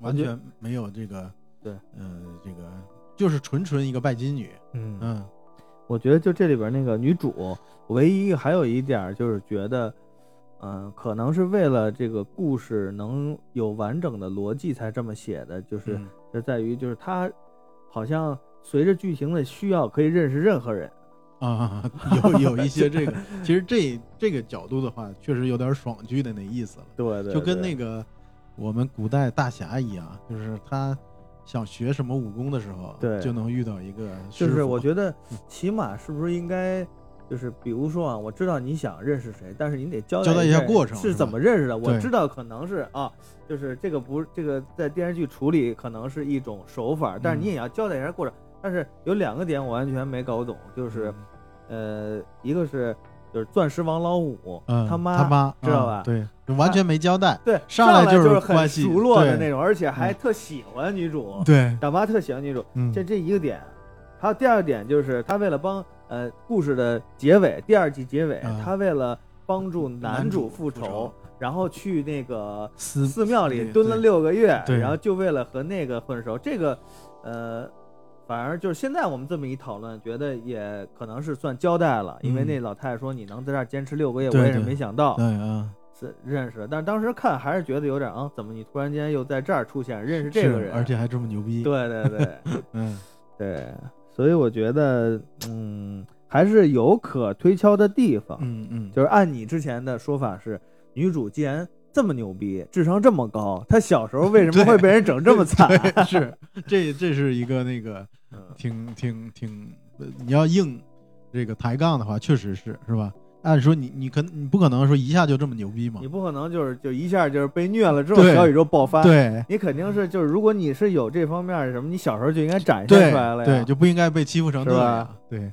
完全没有这个对，嗯、这个就是纯纯一个拜金女，嗯嗯我觉得就这里边那个女主，唯一还有一点就是觉得，嗯、可能是为了这个故事能有完整的逻辑才这么写的，就是嗯就在于就是她好像随着剧情的需要可以认识任何人。啊，有有一些这个，其实这这个角度的话，确实有点爽剧的那意思了。对对就跟那个个我们古代大侠一样，就是他想学什么武功的时候，对就能遇到一个就是我觉得起码是不是应该。就是比如说啊，我知道你想认识谁，但是你得交交代一下过程是怎么认识的。我知道可能是啊，就是这个不这个在电视剧处理可能是一种手法，但是嗯你也要交代一下过程。但是有两个点我完全没搞懂，就是呃，一个是就是钻石王老五、嗯，他妈他妈知道吧？嗯对，就完全没交代，对，上来就是很熟络的那种，而且还嗯特喜欢女主，对，大妈特喜欢女主，嗯，这这一个点。还有第二个点就是他为了帮呃故事的结尾，第二季结尾，啊他为了帮助男男主主复仇，然后去那个寺寺庙里蹲了六个月，对然后就为了和那个混熟。这个，呃，反而就是现在我们这么一讨论，觉得也可能是算交代了，因为嗯那老太太说你能在这儿坚持六个月，我也是没想到对啊，是认识的，但是当时看还是觉得有点啊，怎么你突然间又在这儿出现，认识这个人，而且还这么牛逼。，对对对 嗯，对，所以我觉得，嗯，还是有可推敲的地方。嗯嗯，就是按你之前的说法是，女主既然这么牛逼，智商这么高，他小时候为什么会被人整这么惨？是这这是一个那个嗯挺挺挺，呃你要硬这个抬杠的话，确实是是吧？按说你你可你不可能说一下就这么牛逼嘛你？不可能就是就一下就是被虐了之后小宇宙爆发。，对你肯定是就是如果你是有这方面什么，你小时候就应该展现出来了呀。对，就不应该被欺负成这样。对，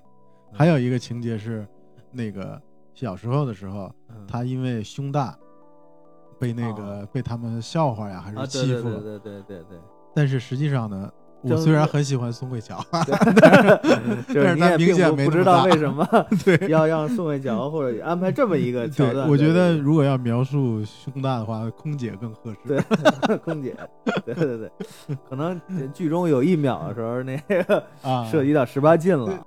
还有一个情节是，那个小时候的时候，嗯他因为胸大，被那个被他们笑话呀还啊，是欺负，对对对对对对。但是实际上呢，我虽然很喜欢宋慧乔，但是是他明显没不不知道为什么 对要让宋慧乔或者安排这么一个桥，段。我觉得如果要描述胸大的话，空姐更合适。对空姐，对对对，可能剧中有一秒的时候，那个啊，涉及到十八禁了。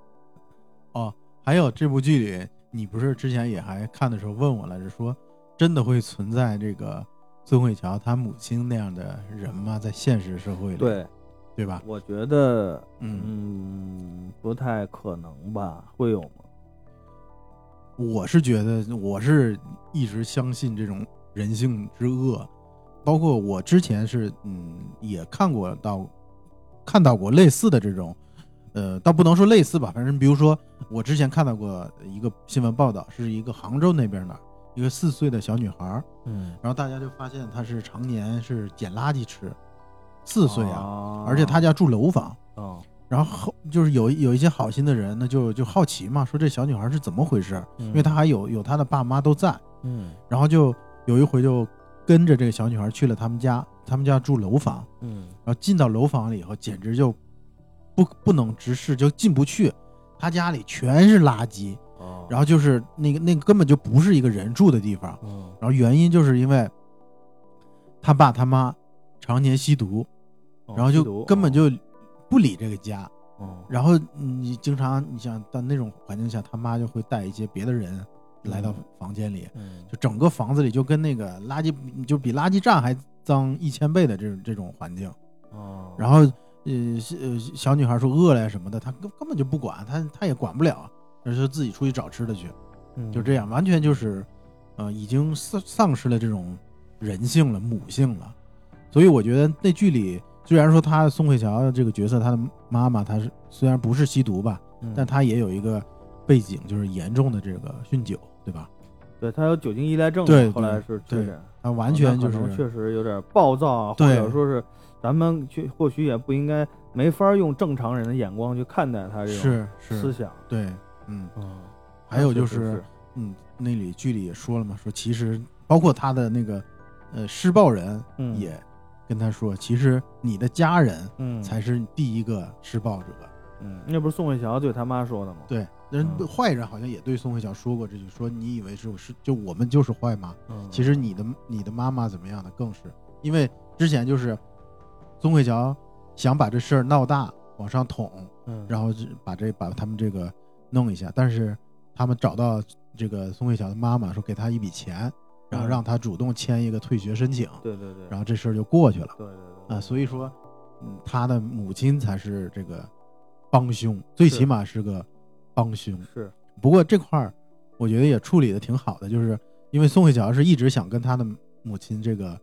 哦，还有这部剧里，你不是之前也还看的时候问我来着，说真的会存在这个孙慧乔她母亲那样的人吗？在现实社会里，对，对吧？我觉得，嗯，嗯，不太可能吧？会有吗？我是觉得我是一直相信这种人性之恶，包括我之前是嗯也看过到看到过类似的这种。呃，倒不能说类似吧，反正比如说，我之前看到过一个新闻报道，是一个杭州那边的一个四岁的小女孩儿，嗯，然后大家就发现她是常年是捡垃圾吃，四岁啊，啊而且她家住楼房，哦，然后后就是有有一些好心的人呢，就就好奇嘛，说这小女孩是怎么回事，因因为她还有有她的爸妈都在，嗯。然后就有一回就跟着这个小女孩去了他们家，他们家住楼房，嗯。然后进到楼房里以后，简直就不不能直视，就进不去，她家里全是垃圾，哦，然后就是那个那个根本就不是一个人住的地方，嗯。然后原因就是因为他爸他妈常年吸毒，哦然后就毒根本就不理这个家，哦。然后你经常你想到那种环境下，他妈就会带一些别的人来到嗯房间里，嗯。就整个房子里就跟那个垃圾就比垃圾站还脏一千倍的这种这种环境，哦，然后呃小呃小女孩说饿了呀什么的，她根根本就不管，她她也管不了，而是自己出去找吃的去，嗯。就这样，完全就是呃已经丧丧失了这种人性了母性了，所以我觉得那剧里虽然说他宋慧乔这个角色，她的妈妈她是虽然不是吸毒吧，嗯。但她也有一个背景，就是严重的这个酗酒，对吧？对他有酒精依赖症，对后来对对是确诊，她完全就是确实有点暴躁啊，或者说是咱们去或许也不应该没法用正常人的眼光去看待他这种是是，思想，对，嗯。嗯，还有就是，嗯，那里剧里也说了嘛，说其实包括他的那个呃施暴人嗯也跟他说，其实你的家人嗯才是第一个施暴者。嗯，那不是宋慧乔对他妈说的吗？对，人嗯坏人好像也对宋慧乔说过这句，说你以为是我是就我们就是坏吗？嗯，其实你的你的妈妈怎么样的更是，因为之前就是宋慧乔想把这事儿闹大往上捅，嗯，然后就把这把他们这个弄一下，但是他们找到这个宋慧乔的妈妈，说给她一笔钱，然后嗯。让她主动签一个退学申请，对对对，然后这事儿就过去了。对对对啊。所以说，嗯，他的母亲才是这个帮凶，最起码是个帮凶。是，不过这块儿我觉得也处理的挺好的，就是因为宋慧乔是一直想跟他的母亲这个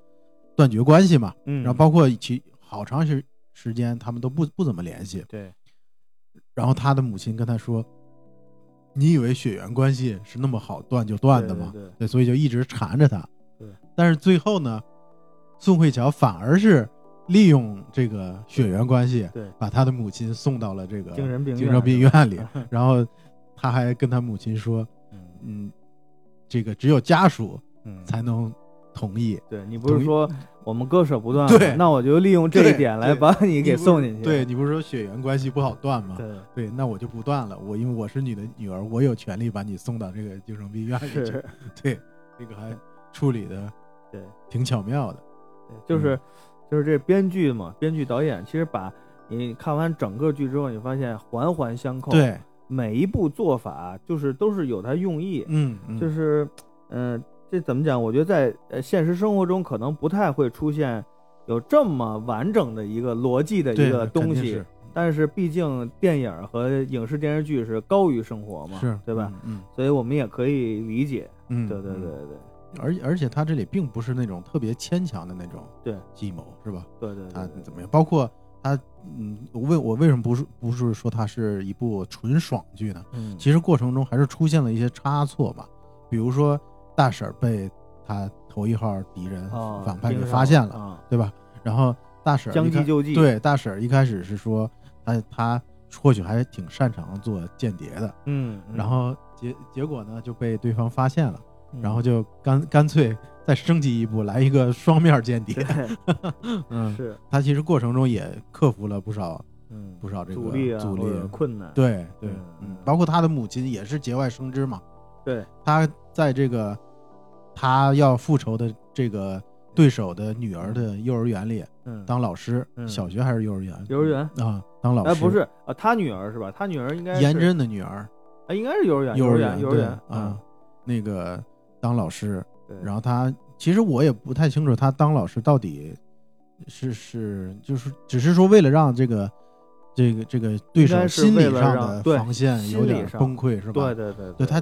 断绝关系嘛，嗯，然后包括其好长时时间他们都不不怎么联系，对，然后他的母亲跟他说：“你以为血缘关系是那么好断就断的吗？”对对对。所以就一直缠着他。对，但是最后呢，宋慧乔反而是利用这个血缘关系，对。把他的母亲送到了这个精神病精神病院里，然后他还跟他母亲说嗯：“嗯，这个只有家属嗯。才能同意。对你不是说我们割舍不断吗？对那我就利用这一点来把你给送进去。对你不是说血缘关系不好断吗？对对，那我就不断了。我因为我是你的女儿，我有权利把你送到这个精神病院里去。对，这个还处理的对挺巧妙的。对就是就是这编剧嘛，编剧导演其实把你看完整个剧之后，你发现环环相扣。，对，每一步做法就是都是有它用意。嗯，嗯就是，嗯、这怎么讲？我觉得在呃现实生活中可能不太会出现有这么完整的一个逻辑的一个东西是，但是毕竟电影和影视电视剧是高于生活嘛，是对吧？？嗯所以我们也可以理解。嗯，对对对嗯对而而且他这里并不是那种特别牵强的那种对计谋，是吧？对对对他怎么样？包括他，嗯，我为我为什么不是不是说它是一部纯爽剧呢？嗯，其实过程中还是出现了一些差错吧，比如说大婶儿被他头一号敌人啊反派给发现了，啊，对吧？然后大婶儿将计就计。对大婶儿一开始是说他他或许还挺擅长做间谍的，嗯，嗯，然后结结果呢就被对方发现了，嗯然后就干干脆再升级一步，来一个双面间谍。对嗯，是他其实过程中也克服了不少嗯不少这个阻力啊阻力困难。对对嗯，嗯，包括他的母亲也是节外生枝嘛，对他在这个他要复仇的这个对手的女儿的幼儿园里嗯，当老师，嗯。小学还是幼儿园？幼儿园？啊，当老师。哎不是啊，他女儿是吧？他女儿应该是颜真的女儿，啊，应该是幼儿园，幼儿幼儿园对园嗯啊，，那个当老师，对，然后他其实我也不太清楚他当老师到底是是就是只是说为了让这个这个这个对手心理上的防线有点崩溃是吧？对对对对他，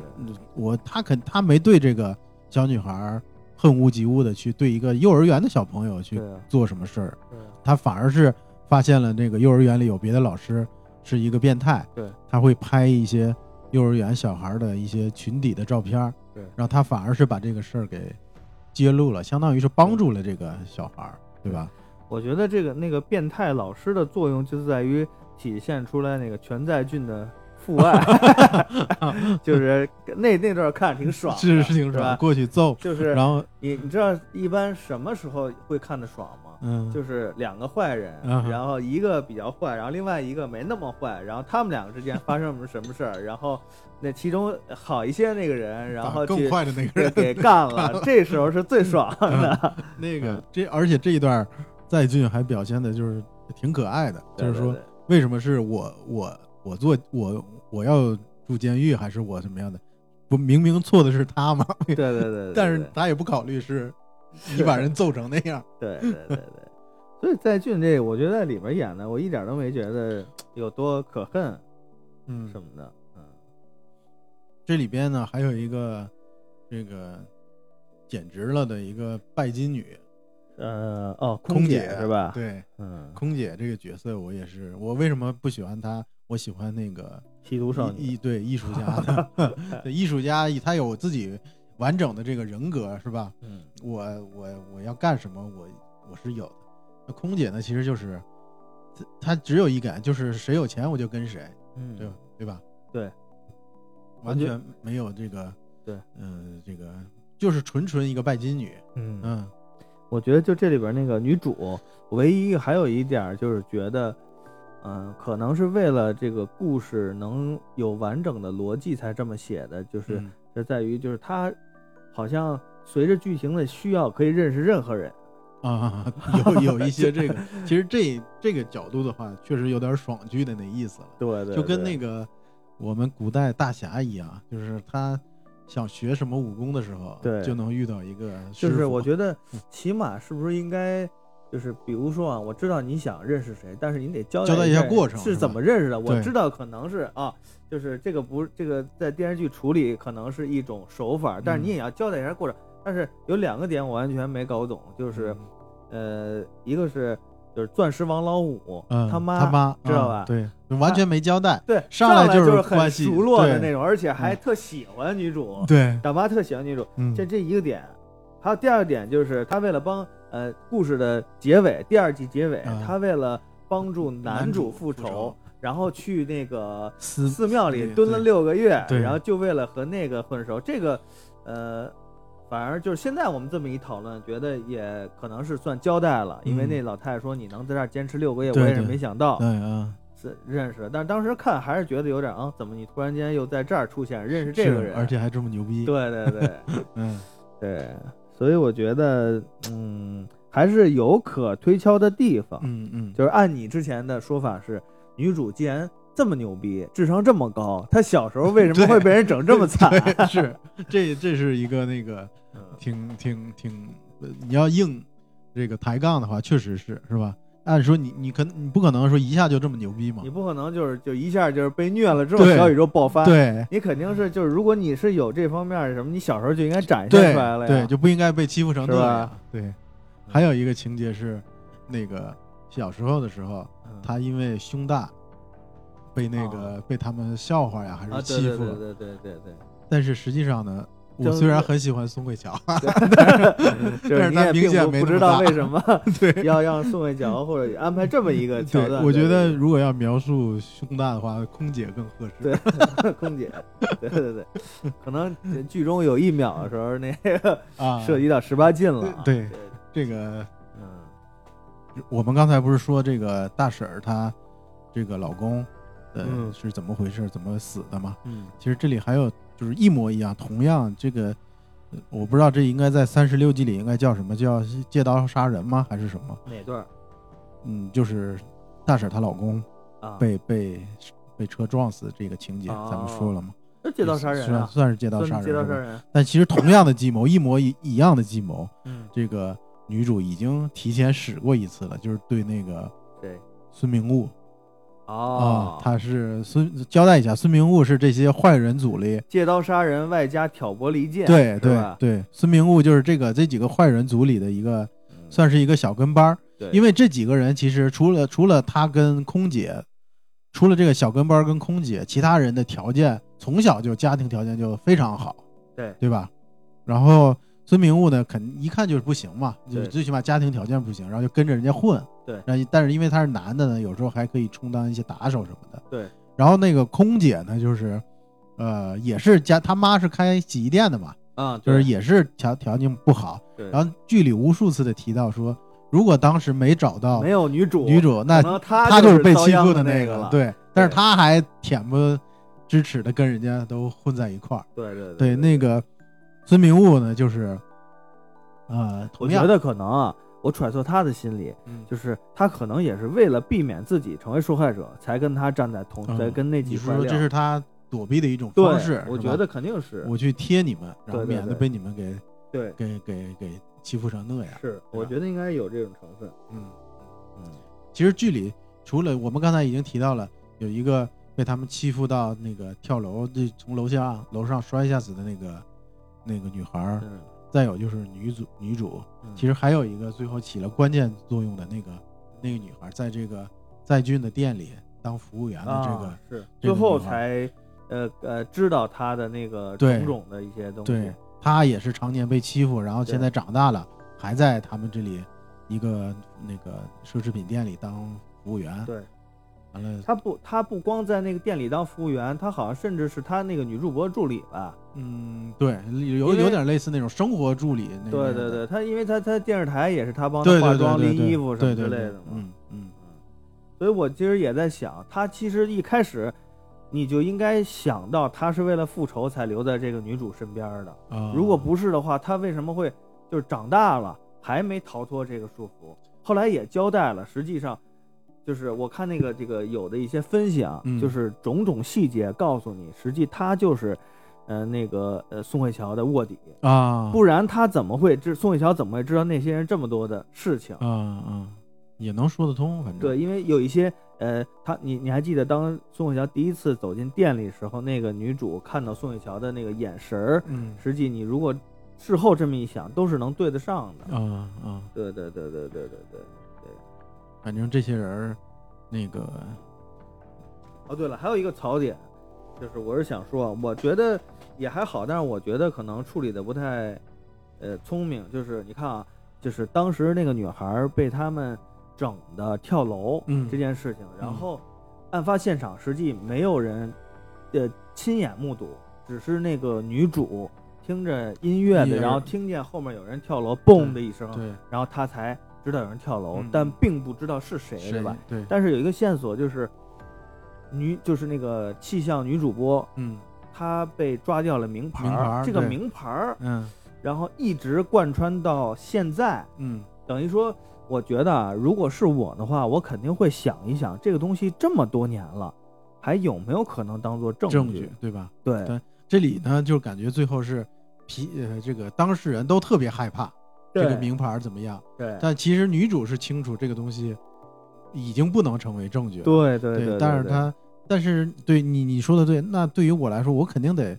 我他肯他没对这个小女孩恨屋及乌的去对一个幼儿园的小朋友去做什么事儿，他反而是发现了那个幼儿园里有别的老师是一个变态，对，他会拍一些幼儿园小孩的一些群体的照片，对。然后他反而是把这个事儿给揭露了，相当于是帮助了这个小孩儿，对吧？我觉得这个那个变态老师的作用就在于体现出来那个全在俊的父爱，就是那那段看着挺爽的，是是挺爽，过去揍，就是然后你你知道一般什么时候会看的爽吗？嗯，就是两个坏人，嗯然后一个比较坏，然后另外一个没那么坏，然后他们两个之间发生了什么事儿，然后那其中好一些那个人，然后去更坏的那个人给给 干了，这时候是最爽的。那个嗯这，而且这一段在俊还表现的就是挺可爱的，就是说对为什么是我我我做我我要住监狱还是我什么样的？不明明错的是他吗？对对对 但是他也不考虑是你把人揍成那样。对对对对，所以在俊这，我觉得在里面演的，我一点都没觉得有多可恨嗯什么的。嗯，这里边呢还有一个这个简直了的一个拜金女呃，哦，空姐是吧？，对，嗯，空姐这个角色我也是，我为什么不喜欢她？我喜欢那个吸毒少女，对艺术家的，对艺术家他有自己完整的这个人格是吧？嗯，我我我要干什么，我我是有的。那空姐呢，其实就是她她只有一感，就是谁有钱我就跟谁，嗯，对吧？对吧？对，完全没有这个对，嗯、这个就是纯纯一个拜金女，嗯嗯我觉得就这里边那个女主，唯一还有一点就是觉得，嗯、可能是为了这个故事能有完整的逻辑才这么写的，就是嗯这在于就是她好像随着剧情的需要可以认识任何人。啊，有有一些这个，其实这这个角度的话，确实有点爽剧的那意思了。对对，就跟那个我们古代大侠一样，就是他想学什么武功的时候，对就能遇到一个就是我觉得嗯，起码是不是应该，就是比如说啊，我知道你想认识谁，但是你得交交代一一下下过程是怎么认识的。我知道可能是啊，就是这个不这个在电视剧处理可能是一种手法，但是你嗯也要交代一下过程。但是有两个点我完全没搞懂，就是嗯呃，一个是就是钻石王老五嗯他妈他妈知道吧？嗯对，完全没交代，对，上来就是很熟络的那种，而且还嗯特喜欢女主，对，大妈特喜欢女主。嗯这这一个点，还有第二个点就是他为了帮呃故事的结尾，第二季结尾，嗯他为了帮助男男主主复仇，然后去那个寺寺庙里蹲了六个月，对然后就为了和那个混熟。这个呃，反而就是现在我们这么一讨论，觉得也可能是算交代了，因为嗯。那老太太说你能在这儿坚持六个月，我也是没想到对啊，是认识，但是当时看还是觉得有点啊，怎么你突然间又在这儿出现，认识这个人，而且还这么牛逼。，对对对 嗯，对，所以我觉得嗯还是有可推敲的地方，嗯嗯，就是按你之前的说法是，女主既然这么牛逼，智商这么高，他小时候为什么会被人整这么惨？是这这是一个那个嗯挺挺挺，呃你要硬这个抬杠的话，确实是是吧？按说你你可你不可能说一下就这么牛逼嘛你？不可能就是就一下就是被虐了之后小宇宙爆发，对你肯定是就是如果你是有这方面什么，你小时候就应该展现出来了呀，对，就不应该被欺负成这样。对，还有一个情节是，那个小时候的时候，嗯他因为胸大，被那个被他们笑话呀还啊，是对对欺负了。对对对对对。但是实际上呢，我虽然很喜欢宋慧乔，但是你他明显没不知道为什么 对 要让宋慧乔或者安排这么一个桥段。，我觉得如果要描述胸大的话，空姐更合适。对空姐，对对对，可能剧中有一秒的时候，那个啊，涉及到十八禁了。对这个，嗯我们刚才不是说这个大婶儿她这个老公，呃，嗯是怎么回事，怎么死的吗？嗯其实这里还有就是一模一样，同样这个，呃我不知道这应该在三十六计里应该叫什么，叫借刀杀人吗？还是什么？哪段嗯，就是大婶她老公啊？被被被车撞死这个情节，哦咱们说了吗？这借刀杀人算啊，算是借刀杀算人，借刀杀人。但其实同样的计谋，一模一一样的计谋，嗯，这个女主已经提前使过一次了，就是对那个对孙明悟啊哦，，他是孙交代一下，孙明悟是这些坏人组里，借刀杀人外加挑拨离间，对对对，孙明悟就是这个这几个坏人组里的一个，嗯。算是一个小跟班儿，对，因为这几个人其实除了除了他跟空姐，除了这个小跟班儿跟空姐，其他人的条件从小就家庭条件就非常好，对。对吧？然后孙明悟呢，肯一看就是不行嘛，就是最起码家庭条件不行，然后就跟着人家混。对然后但是因为他是男的呢，有时候还可以充当一些打手什么的。对。然后那个空姐呢，就是，呃，也是家他妈是开洗衣店的嘛，啊，对就是也是条条件不好。对，然后剧里无数次的提到说，如果当时没找到没有女主，女主，那可能他他就是被欺负的那个了，对，但是他还恬不知耻的跟人家都混在一块儿。对对对，那个孙明悟呢，就是，呃，我同样。觉得可能啊，我揣测他的心理，嗯。就是他可能也是为了避免自己成为受害者，才跟他站在同，嗯。才跟那几块料。你是说这是他躲避的一种方式？是吧我觉得肯定是，我去贴你们，然后对对对。免得被你们给对，给给给欺负成那样。是，我觉得应该有这种成分。嗯，嗯，其实剧里除了我们刚才已经提到了有一个被他们欺负到那个跳楼，就从楼下楼上摔下死的那个那个女孩再有就是女主女主，嗯其实还有一个最后起了关键作用的那个那个女孩，在这个在俊的店里当服务员的这个，啊、是最后才呃呃知道他的那个对种种的一些东西。对，她也是常年被欺负，然后现在长大了，还在他们这里一个那个奢侈品店里当服务员。对，完了，他不他不光在那个店里当服务员，他好像甚至是他那个女主播助理吧。嗯，对，有有点类似那种生活助理那样的对对对，他因为他他电视台也是他帮他化妆、对对拎衣服什么之类的嘛。嗯嗯所以我其实也在想，他其实一开始你就应该想到他是为了复仇才留在这个女主身边的。啊，如果不是的话，他为什么会就是长大了还没逃脱这个束缚？后来也交代了，实际上就是我看那个这个有的一些分享，嗯就是种种细节告诉你，实际他就是。呃，那个呃，宋慧乔的卧底，啊，不然他怎么会知宋慧乔怎么会知道那些人这么多的事情？啊啊，也能说得通，反正对，因为有一些呃，他你你还记得当宋慧乔第一次走进店里时候，那个女主看到宋慧乔的那个眼神儿，嗯实际你如果事后这么一想，都是能对得上的。啊啊，对对对对对对对。反正这些人儿那个哦，对了，还有一个槽点，就是我是想说，我觉得也还好，但是我觉得可能处理的不太呃聪明。就是你看啊，就是当时那个女孩儿被他们整的跳楼，嗯这件事情，然嗯后案发现场实际没有人呃亲眼目睹，只是那个女主听听着音乐的，然后听见后面有人跳楼，嘣的一声，对，然后她才知道有人跳楼，嗯但并不知道是谁，对吧？？对，但是有一个线索就是，女就是那个气象女主播，嗯她被抓掉了名牌儿，名牌儿这个对名牌儿，嗯然后一直贯穿到现在，嗯，等于说，我觉得啊，如果是我的话，我肯定会想一想，这个东西这么多年了，还有没有可能当做证证据对吧？对对这里呢，就感觉最后是皮呃，这个当事人都特别害怕这个名牌怎么样，对但其实女主是清楚这个东西已经不能成为证据了。对对对，对但是她，但是对你你说的对，那对于我来说，我肯定得，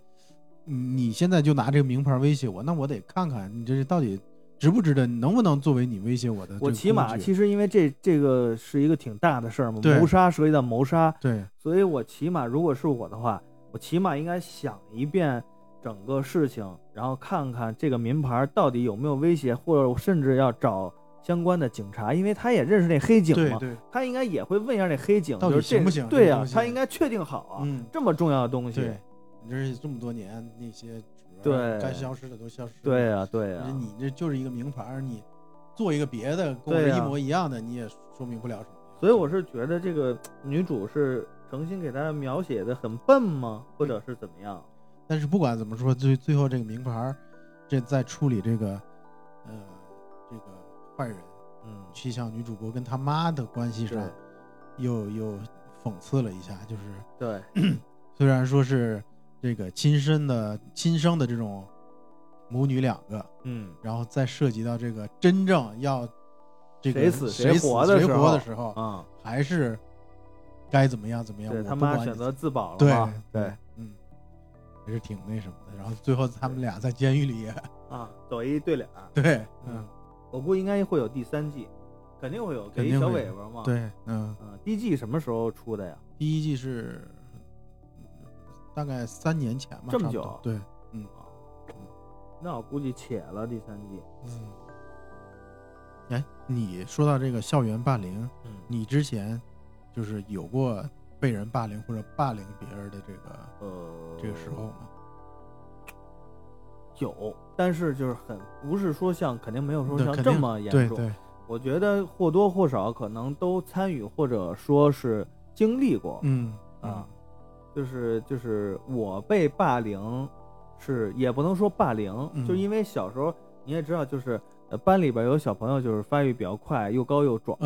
你现在就拿这个名牌威胁我，那我得看看你这到底值不值得，能不能作为你威胁我的。我起码其实因为这这个是一个挺大的事儿嘛，谋杀涉及到谋杀，对所以我起码如果是我的话，我起码应该想一遍整个事情，然后看看这个名牌到底有没有威胁，或者甚至要找相关的警察，因为他也认识那黑警嘛，对对，他应该也会问一下那黑警，到底就是行不行对呀、他应该确定好啊，嗯，这么重要的东西，对，你这是这么多年那些主对。该消失的都消失了，对呀、对呀、你这就是一个名牌，你做一个别的跟我一模一样的，你也说明不了什么。所以我是觉得这个女主是诚心给她描写的很笨吗，或者是怎么样？但是不管怎么说，最最后这个名牌儿，这在处理这个，呃，这个坏人嗯，气象女主播跟他妈的关系上，又又讽刺了一下，就是对 虽然说是这个亲生的亲生的这种母女两个，嗯，然后再涉及到这个真正要这个谁死谁谁活的时候啊，还是该怎么样怎么样。他妈选择自保了对，对，嗯，也是挺那什么的。然后最后他们俩在监狱里啊，走一对脸儿。对，嗯，我估计应该会有第三季，肯定会有，给一小肯定有尾巴嘛。，对，嗯，嗯，第一季什么时候出的呀？第一季是大概三年前吧，这么久对，嗯那我估计且了第三季。嗯。哎，你说到这个校园霸凌，嗯，你之前就是有过被人霸凌或者霸凌别人的这个呃，这个时候吗？有，但是就是很不是说像肯定没有说像这么严重。对对，我觉得或多或少可能都参与或者说是经历过。嗯啊，就是就是我被霸凌，是也不能说霸凌，嗯就因为小时候你也知道，就是呃班里边有小朋友就是发育比较快，又高又壮，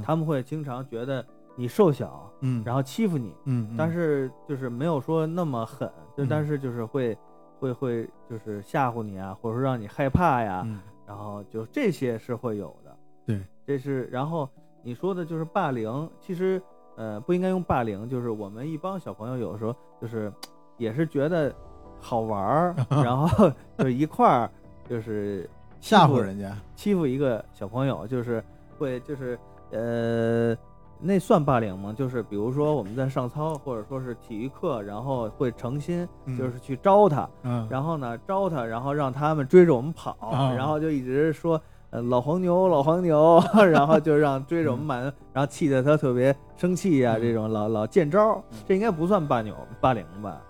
他们会经常觉得你瘦小，嗯，然后欺负你，嗯，嗯但是就是没有说那么狠，就嗯但是就是会会会就是吓唬你啊，或者说让你害怕呀，嗯然后就这些是会有的。对，这是然后你说的就是霸凌，其实呃不应该用霸凌，就是我们一帮小朋友有时候就是也是觉得好玩儿，然后就一块儿就是吓唬人家，欺负一个小朋友，就是会就是呃。那算霸凌吗？就是比如说我们在上操，或者说是体育课，然后会诚心嗯就是去招他，嗯，然后呢招他，然后让他们追着我们跑，啊然后就一直说呃老黄牛老黄牛，然后就让追着我们满，然后气得他特别生气呀、嗯这种老老见招嗯，这应该不算霸牛霸凌吧？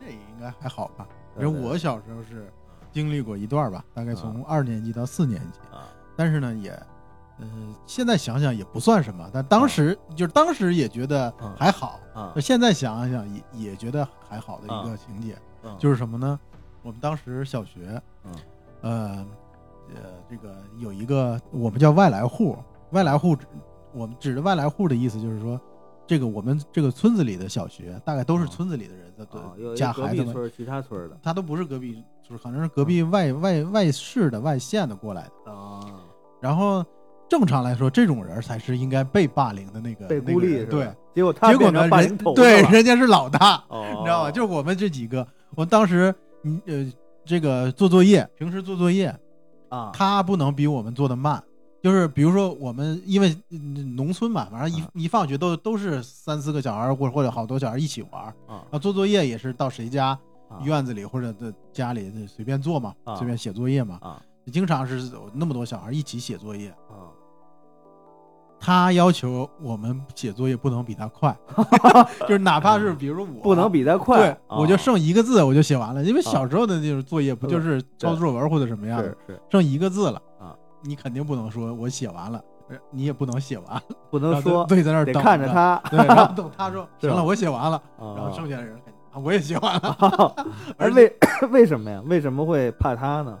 这应该还好吧？对对因为我小时候是经历过一段吧，大概从二年级到四年级，啊，但是呢也。嗯，现在想想也不算什么，但当时就是当时也觉得嗯还好，啊现在想想也也觉得还好的一个情节，嗯就是什么呢？我们当时小学，嗯呃呃，这个有一个我们叫外来户，外来户，我们指的外来户的意思就是说，这个我们这个村子里的小学，大概都是啊村子里的人家孩子们，其他村的他都不是隔壁，就是可能是隔壁外外外市的外县的过来的。啊，然后正常来说，这种人才是应该被霸凌的那个被孤立对，结果他人对人家是老大，哦，你知道吧？就我们这几个，我当时你呃这个做作业，平时做作业，啊，他不能比我们做的慢。就是比如说我们因为嗯农村嘛，反正一啊一放学都都是三四个小孩或者或者好多小孩一起玩儿啊。啊，做作业也是到谁家啊。院子里或者在家里随便做嘛，啊。随便写作业嘛，啊。经常是那么多小孩一起写作业。啊他要求我们写作业不能比他快，就是哪怕是比如说我。不能比他快，对，啊我就剩一个字我就写完了，因为小时候的那种作业不就是抄作文或者什么样的，剩一个字了啊，你肯定不能说我写完了，呃你也不能写完，不能说，对，在那儿看着他，对，然后等他说 行了，我写完了，然然后剩下的人肯定啊我也写完了，哎，而为 为什么呀？为什么会怕他呢？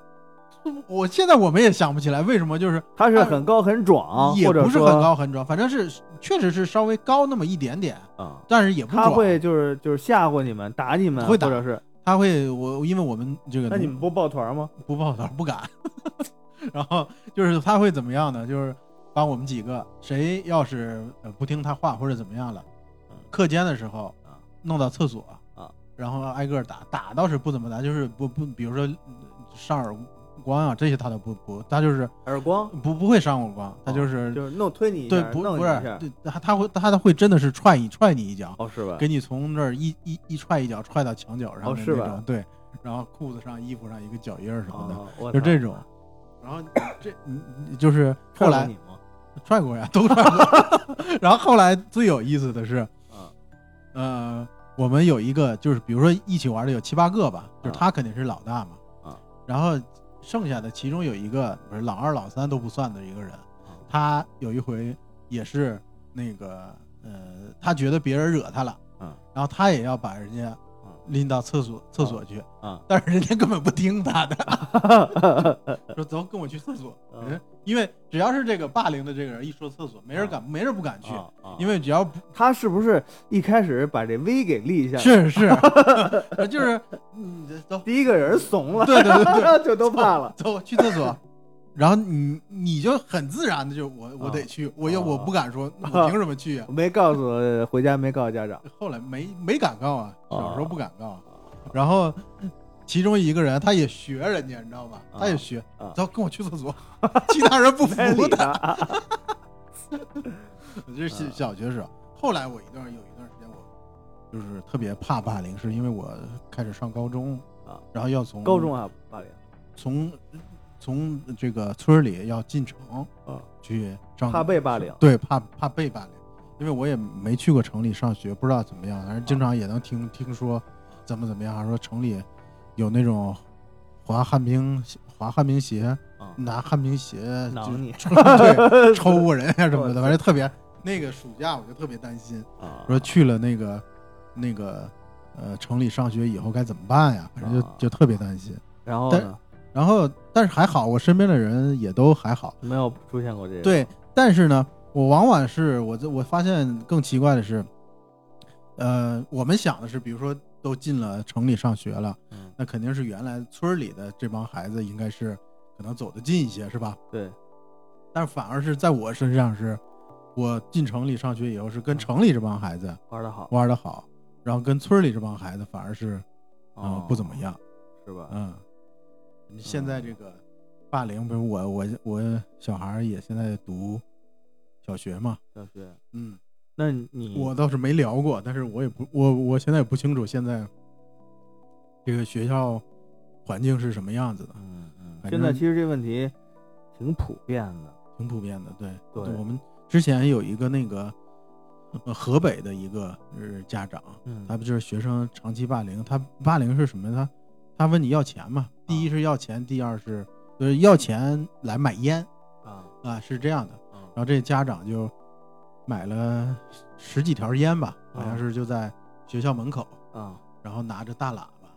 我现在我们也想不起来为什么，就是他是很高很壮，也或者不是很高很壮，反正是确实是稍微高那么一点点，啊，但是也不他。会就是就是吓唬你们，打你们，会打或者是他会我因为我们这个那你们不抱团吗？不抱团不敢，然后就是他会怎么样呢？就是把我们几个谁要是呃不听他话或者怎么样了嗯，课间的时候啊弄到厕所啊，然后挨个打，打倒是不怎么打，就是不不，比如说呃上耳光啊这些他都不不，他就是耳光不不会扇耳光，他就是、哦就是弄推你一下，对不不是对他他会他会真的是踹你踹你一脚，哦是吧？给你从这儿一一一踹一脚踹到墙角上的哦是吧那种，对，然后裤子上衣服上一个脚印儿什么的，哦，就这种。然后这就是后来踹过呀，都踹过。然后后来最有意思的是，嗯呃，我们有一个就是比如说一起玩的有七八个吧，就是他肯定是老大嘛，啊，然后剩下的其中有一个不是老二老三都不算的一个人，啊。他有一回也是那个呃，他觉得别人惹他了，嗯。然后他也要把人家拎到厕所厕所去，啊。但是人家根本不听他的，说走，跟我去厕所。嗯人因为只要是这个霸凌的这个人一说厕所，没人敢，没人不敢去，因为只要他是不是一开始把这威给立下？是是，就是嗯，走，第一个人怂了，对对对对，就都怕了。走去厕所。然后你你就很自然的就我我得去，我又啊我不敢说，我凭什么去啊？没告诉回家没告诉家长，后来没没敢告啊，小时候啊不敢告。然后其中一个人他也学人家，你知道吧？他也学啊，走跟我去厕所，其他人不服 他。他。这是小小学时候。后来我一段有一段时间我就是特别怕霸凌，是因为我开始上高中啊，然后要从高中啊，霸凌从从这个村里要进城啊，去上，怕被霸凌对，怕怕被霸凌，因为我也没去过城里上学，不知道怎么样，反正经常也能听听说怎么怎么样，还说城里有那种滑旱冰滑旱冰鞋，啊，拿旱冰鞋就囊你 对抽 过人呀什么的，反正特别那个暑假我就特别担心，啊说去了那个那个呃城里上学以后该怎么办呀？反正就啊就特别担心。然后呢，然后但是还好，我身边的人也都还好。没有出现过这个。对，但是呢，我往往是我这我发现更奇怪的是，呃，我们想的是，比如说都进了城里上学了，嗯那肯定是原来村里的这帮孩子应该是可能走得近一些，是吧？对，但反而是在我身上是，我进城里上学以后是跟城里这帮孩子玩的好，玩的好，然后跟村里这帮孩子反而是，啊、哦不怎么样，是吧？嗯，现在这个霸凌，不是我我我小孩儿也现在读小学嘛，小学，嗯，那你我倒是没聊过，但是我也不我我现在也不清楚现在这个学校环境是什么样子的，嗯嗯，现在其实这问题挺普遍的。挺普遍的。对，对我们之前有一个那个呃河北的一个呃家长，嗯他不就是学生长期霸凌？他霸凌是什么？他他问你要钱嘛？第一是要钱，第二是就是要钱来买烟啊啊，是这样的。啊然后这家长就买了十几条烟吧，好像啊是就在学校门口，啊，然后拿着大喇叭，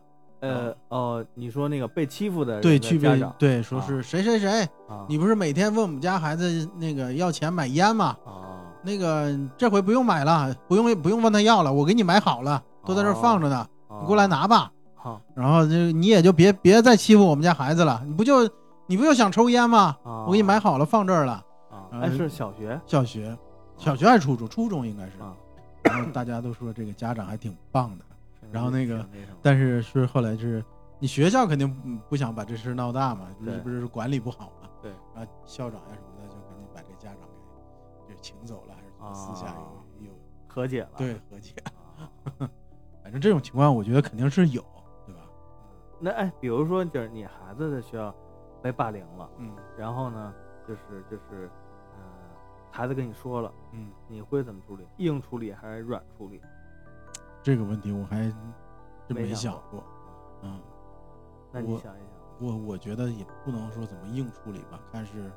呃哦，你说那个被欺负的人对，的去对说是谁谁谁，啊，你不是每天问我们家孩子那个要钱买烟吗？啊那个这回不用买了，不用不用问他要了，我给你买好了，都在这放着呢，你过来拿吧。好然后就你也就别别再欺负我们家孩子了，你不就你不就想抽烟吗？啊，我给你买好了放这儿了。啊，是小学小学，小学还是初中？初中应该是。啊，然后大家都说这个家长还挺棒的，然后那个挺什么但是是后来是你学校肯定不不想把这事闹大嘛，不是对不是管理不好嘛？对。然后校长呀什么的就赶紧把这家长给就请走了，还是怎么私下啊有有和解了，对和解。啊 反正这种情况我觉得肯定是有？那哎，比如说就是你孩子的学校被霸凌了，嗯然后呢，就是就是，呃，孩子跟你说了，嗯，你会怎么处理？硬处理还是软处理？这个问题我还真没没想过想过。嗯，那你想一想，我我觉得也不能说怎么硬处理吧，看是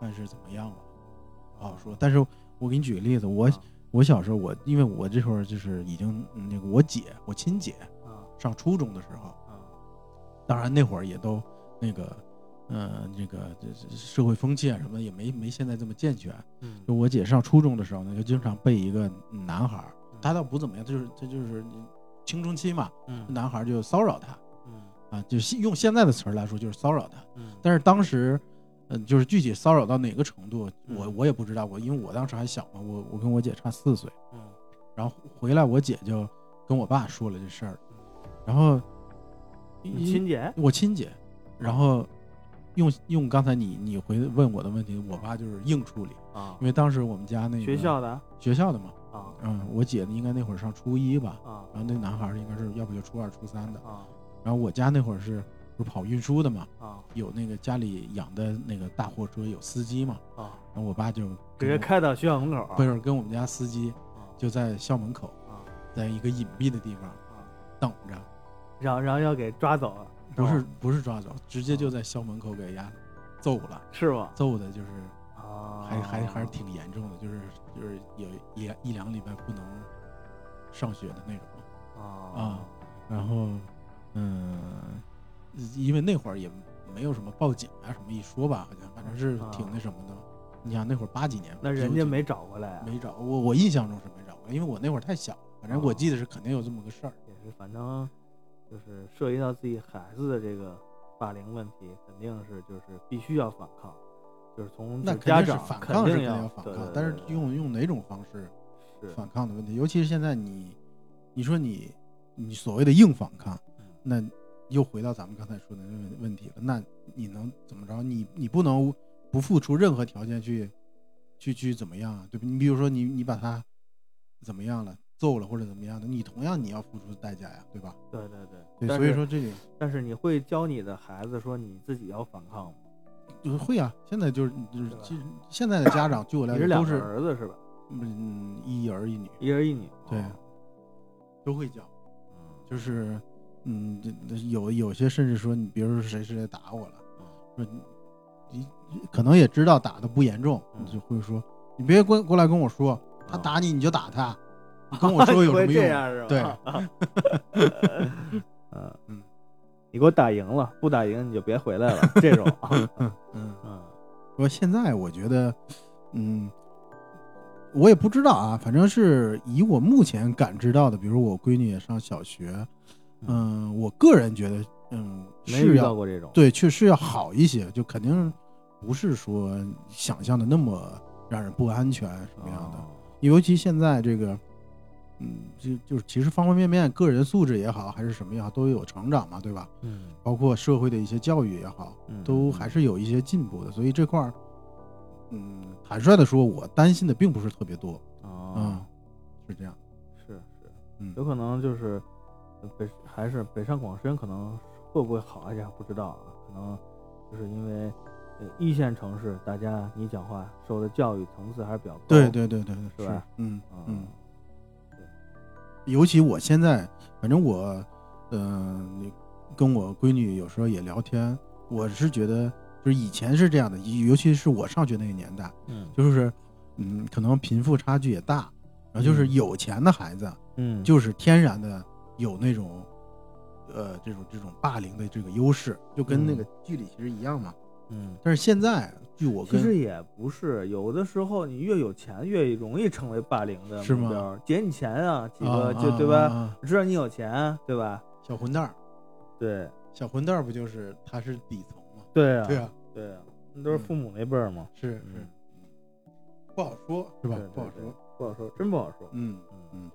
看是怎么样吧，不好说。但是我给你举个例子，我、啊我小时候我因为我这会儿就是已经嗯那个我姐我亲姐啊上初中的时候，啊当然那会儿也都那个呃那个这这社会风气啊什么也没没现在这么健全。嗯就我姐上初中的时候呢，就经常被一个男孩他倒不怎么样，就是他就是青春期嘛，嗯男孩儿就骚扰她嗯啊，就用现在的词儿来说就是骚扰她。嗯但是当时，嗯、就是具体骚扰到哪个程度，我嗯我也不知道。我因为我当时还小嘛，我我跟我姐差四岁，嗯然后回来我姐就跟我爸说了这事儿，嗯然后你亲姐我亲姐，然后用用刚才你你回问我的问题，我爸就是硬处理，啊因为当时我们家那个学校的学校的嘛，啊嗯，我姐应该那会儿上初一吧，啊然后那男孩儿应该是要不就初二初三的，啊然后我家那会儿是不是跑运输的嘛，啊有那个家里养的那个大货车有司机嘛，啊！然后我爸就直跟我接开到学校门口不是跟我们家司机啊就在校门口，啊在一个隐蔽的地方啊，等着，然后然后要给抓走了，不是不是抓走，直接啊就在校门口给人家揍了，是吧？揍的就是啊，还还还是挺严重的，就是就是有一一两个礼拜不能上学的那种。啊然后，嗯，因为那会儿也没有什么报警啊什么一说吧，好像反正是挺那什么的。你想那会儿八几年，那人家没找过来啊，没找我，我印象中是没找过来，因为我那会儿太小了。反正我哦记得是肯定有这么个事儿。也是，反正就是涉及到自己孩子的这个霸凌问题，肯定是就是必须要反抗，就是从那家长肯定是反抗是肯定定要要反抗对对，但是用用哪种方式是反抗的问题，尤其是现在你，你说你你所谓的硬反抗，嗯那又回到咱们刚才说的那问问题了。那你能怎么着？你你不能不付出任何条件去去去怎么样啊？对吧？你比如说你你把他怎么样了，揍了或者怎么样的，你同样你要付出代价呀，对吧？对对对对，所以说这里但是你会教你的孩子说你自己要反抗吗？就是会啊。现在就是就是其实现在的家长，据我了你是两个解都是儿子是吧？嗯一儿一女一儿一女，对哦都会教。嗯就是，嗯，有有些甚至说你，比如说谁谁谁打我了，说你你可能也知道打的不严重，嗯你就会说，你别过过来跟我说，他哦打你你就打他，你 跟我说有什么用？这样是吧？对，嗯嗯，你给我打赢了，不打赢你就别回来了，这种，嗯，嗯说现在我觉得，嗯，我也不知道啊，反正是以我目前感知到的，比如我闺女也上小学，嗯，我个人觉得，嗯，是要到过这种，对，确实要好一些，就肯定不是说想象的那么让人不安全什么样的。哦尤其现在这个，嗯，就就是其实方方面面，个人素质也好，还是什么也好，都有成长嘛，对吧？嗯，包括社会的一些教育也好，嗯都还是有一些进步的。所以这块儿，嗯，坦率的说，我担心的并不是特别多，哦嗯，，是这样。是是，嗯有可能就是北还是北上广深可能会不会好一点不知道啊，可能就是因为呃一线城市大家你讲话受的教育层次还是比较高，对对对对对，是是吧，嗯嗯嗯。尤其我现在，反正我，嗯、你跟我闺女有时候也聊天，我是觉得，就是以前是这样的，尤其是我上学那个年代，嗯就是，嗯，可能贫富差距也大，然后就是嗯有钱的孩子，嗯，就是天然的有那种，呃，这种这种霸凌的这个优势，就跟那个剧里其实一样嘛。嗯。但是现在，据我跟其实也不是，有的时候你越有钱越容易成为霸凌的是吗目标，劫你钱啊，几啊个就啊对吧？知道你有钱，对吧？小混蛋儿，对小混蛋儿不就是他是底层吗？对啊，对啊，对啊，那都是父母那辈儿嘛，是是嗯，不好说，是吧对？不好说。不好说，真不好说。嗯嗯，嗯，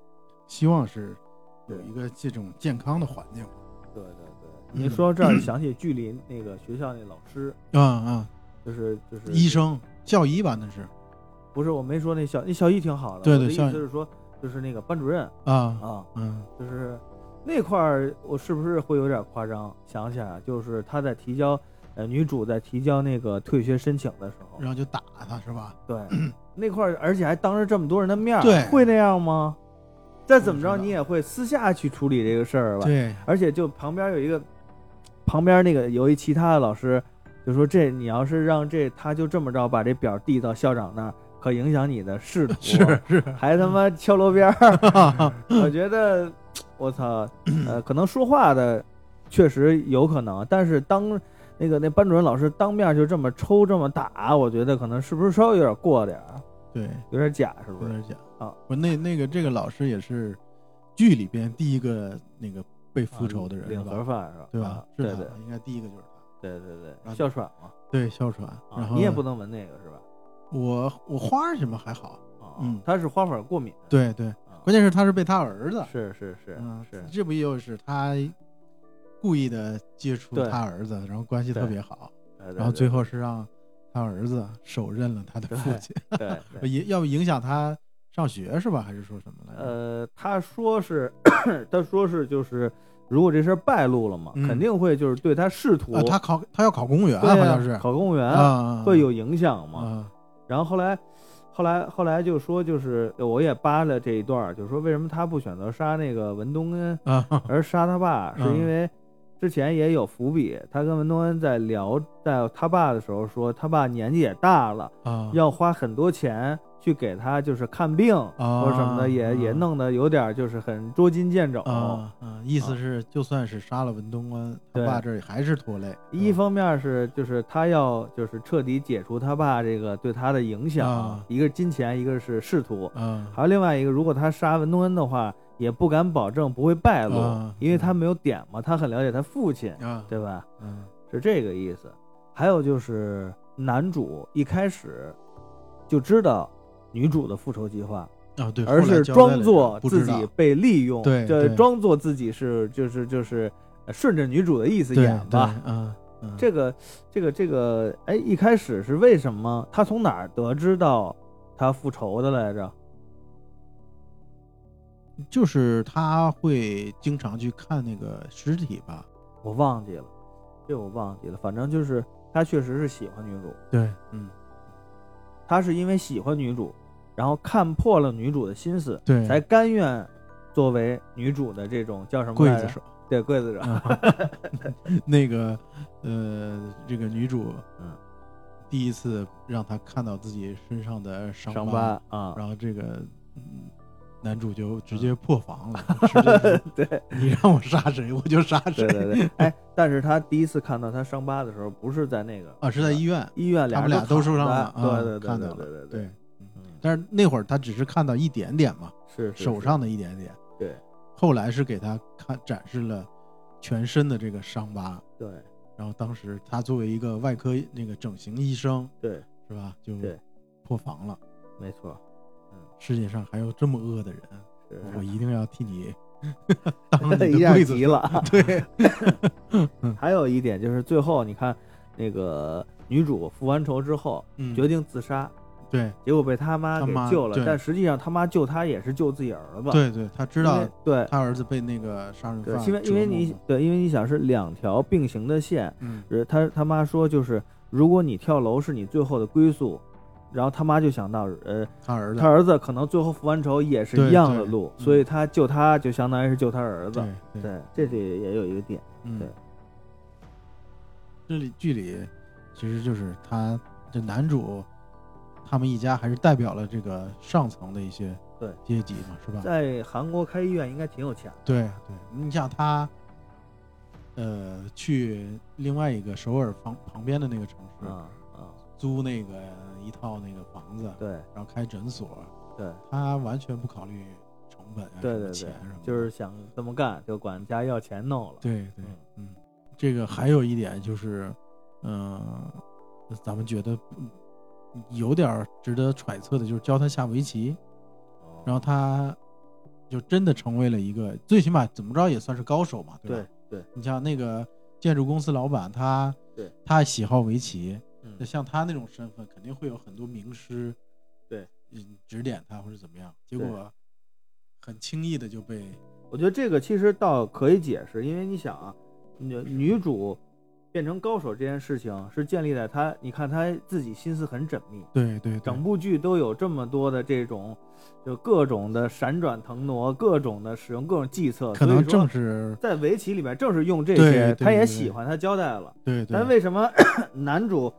希望是有一个这种健康的环境。对对对。嗯你说到这儿，想起剧里那个学校那老师，啊啊，就是就是医，生校医吧那是不是我没说那校那校医挺好的，我的意对对校医思是说就是那个班主任啊，啊，嗯就是那块儿我是不是会有点夸张？想起来就是他在提交呃女主在提交那个退学申请的时候然，后就打他是吧？对 那块儿，而且还当着这么多人的面，对会那样吗？再怎么着，你也会私下去处理这个事儿吧？对，而且就旁边有一个，旁边那个有一其他的老师就说这你要是让这他就这么着把这表递到校长那儿，可影响你的仕途，是是，还他妈敲锣边儿。我觉得我操，呃，可能说话的确实有可能，但是当那个那班主任老师当面就这么抽这么打，我觉得可能是不是稍微有点过点儿，对，有点假，是不是？有点假啊。不，那那个这个老师也是剧里边第一个那个被复仇的人，领是吧？盒饭是吧？对吧啊？是他对对应该第一个就是他。对对对，然后哮喘嘛，对，哮喘。然啊，后你也不能闻那个是吧？我我花什么还好，啊，嗯他是花粉过敏，对对，啊，关键是他是被他儿子，是是是嗯，是，这不又是他故意的接触他儿子，然后关系特别好，然后最后是让他儿子手刃了他的父亲，对 对影要不影响他上学是吧？还是说什么来着？呃，他说是，他说是就是，如果这事儿败露了嘛，嗯肯定会就是对他仕途，啊，他考他要考公务员，好像是考公务员啊，会有影响嘛。啊然后后来，后来后来就说，就是我也扒了这一段儿，就说为什么他不选择杀那个文东恩，啊而杀他爸，是嗯因为之前也有伏笔，他跟文东恩在聊在他爸的时候说，他爸年纪也大了，啊！要花很多钱去给他就是看病或者什么的，也也啊弄得有点就是很捉襟见肘。啊啊！意思是，就算是杀了文东恩，他爸这里还是拖累。一方面是就是他要就是彻底解除他爸这个对他的影响，啊一个是金钱，一个是仕途，啊还有另外一个，如果他杀文东恩的话，也不敢保证不会败露，啊因为他没有点嘛，他很了解他父亲，啊，对吧？嗯是这个意思。还有就是男主一开始就知道女主的复仇计划，啊对，而是装作自己被利用，就对对装作自己是就是就是呃顺着女主的意思演吧。嗯这个这个这个，哎，一开始是为什么？他从哪儿得知到他复仇的来着？就是他会经常去看那个尸体吧？我忘记了，这我忘记了。反正就是他确实是喜欢女主，对，嗯，他是因为喜欢女主，然后看破了女主的心思，对，才甘愿作为女主的这种叫什么？刽子手。对，刽子手。啊 那个呃，这个女主，嗯，第一次让他看到自己身上的伤伤疤，啊，然后这个嗯，男主就直接破防了，对你让我杀谁我就杀谁。对对对。哎，但是他第一次看到他伤疤的时候，不是在那个啊，是在医院，医院，他们俩俩都受伤了，对对对对对。嗯，但是那会儿他只是看到一点点嘛，是手上的一点点，对。后来是给他看展示了全身的这个伤疤，对。然后当时他作为一个外科那个整形医生，对，是吧？就对。破防了。没错。世界上还有这么恶的人，是。我一定要替你 当你的一下子了。对，还有一点就是最后你看那个女主复完仇之后嗯，决定自杀，对。结果被他妈给救了，但实际上他妈救他也是救自己儿子。对对，他知道对。他儿子被那个杀人因为因为你对，因为你想是两条并行的线，嗯。呃他他妈说就是如果你跳楼是你最后的归宿，然后他妈就想到呃他儿子。他儿子可能最后复完仇也是一样的路，嗯。所以他救他就相当于是救他儿子。对对，对，这里也有一个点。嗯。对，这里剧里其实就是他这男主他们一家还是代表了这个上层的一些对。阶级嘛，是吧？在韩国开医院应该挺有钱的。对对，你像他，呃，去另外一个首尔旁旁边的那个城市，啊啊，租那个一套那个房子，对。然后开诊所，对。他完全不考虑成本啊，对对对。钱什么，就是想这么干，就管家要钱弄了。对对嗯，嗯，这个还有一点就是，嗯、咱们觉得嗯有点儿值得揣测的，就是教他下围棋，哦。然后他就真的成为了一个，最起码怎么着也算是高手嘛，对吧？对对，你像那个建筑公司老板，他对。他喜好围棋，嗯。那像他那种身份，肯定会有很多名师，对，嗯，指点他或者怎么样，结果很轻易的就被，我觉得这个其实倒可以解释，因为你想啊，女女主变成高手这件事情是建立在他，你看他自己心思很缜密，对对对。整部剧都有这么多的这种，就各种的闪转腾挪，各种的使用各种计策，可能正是在围棋里面正是用这对些，他也对。对喜欢，他交代了。对对。但为什么 男主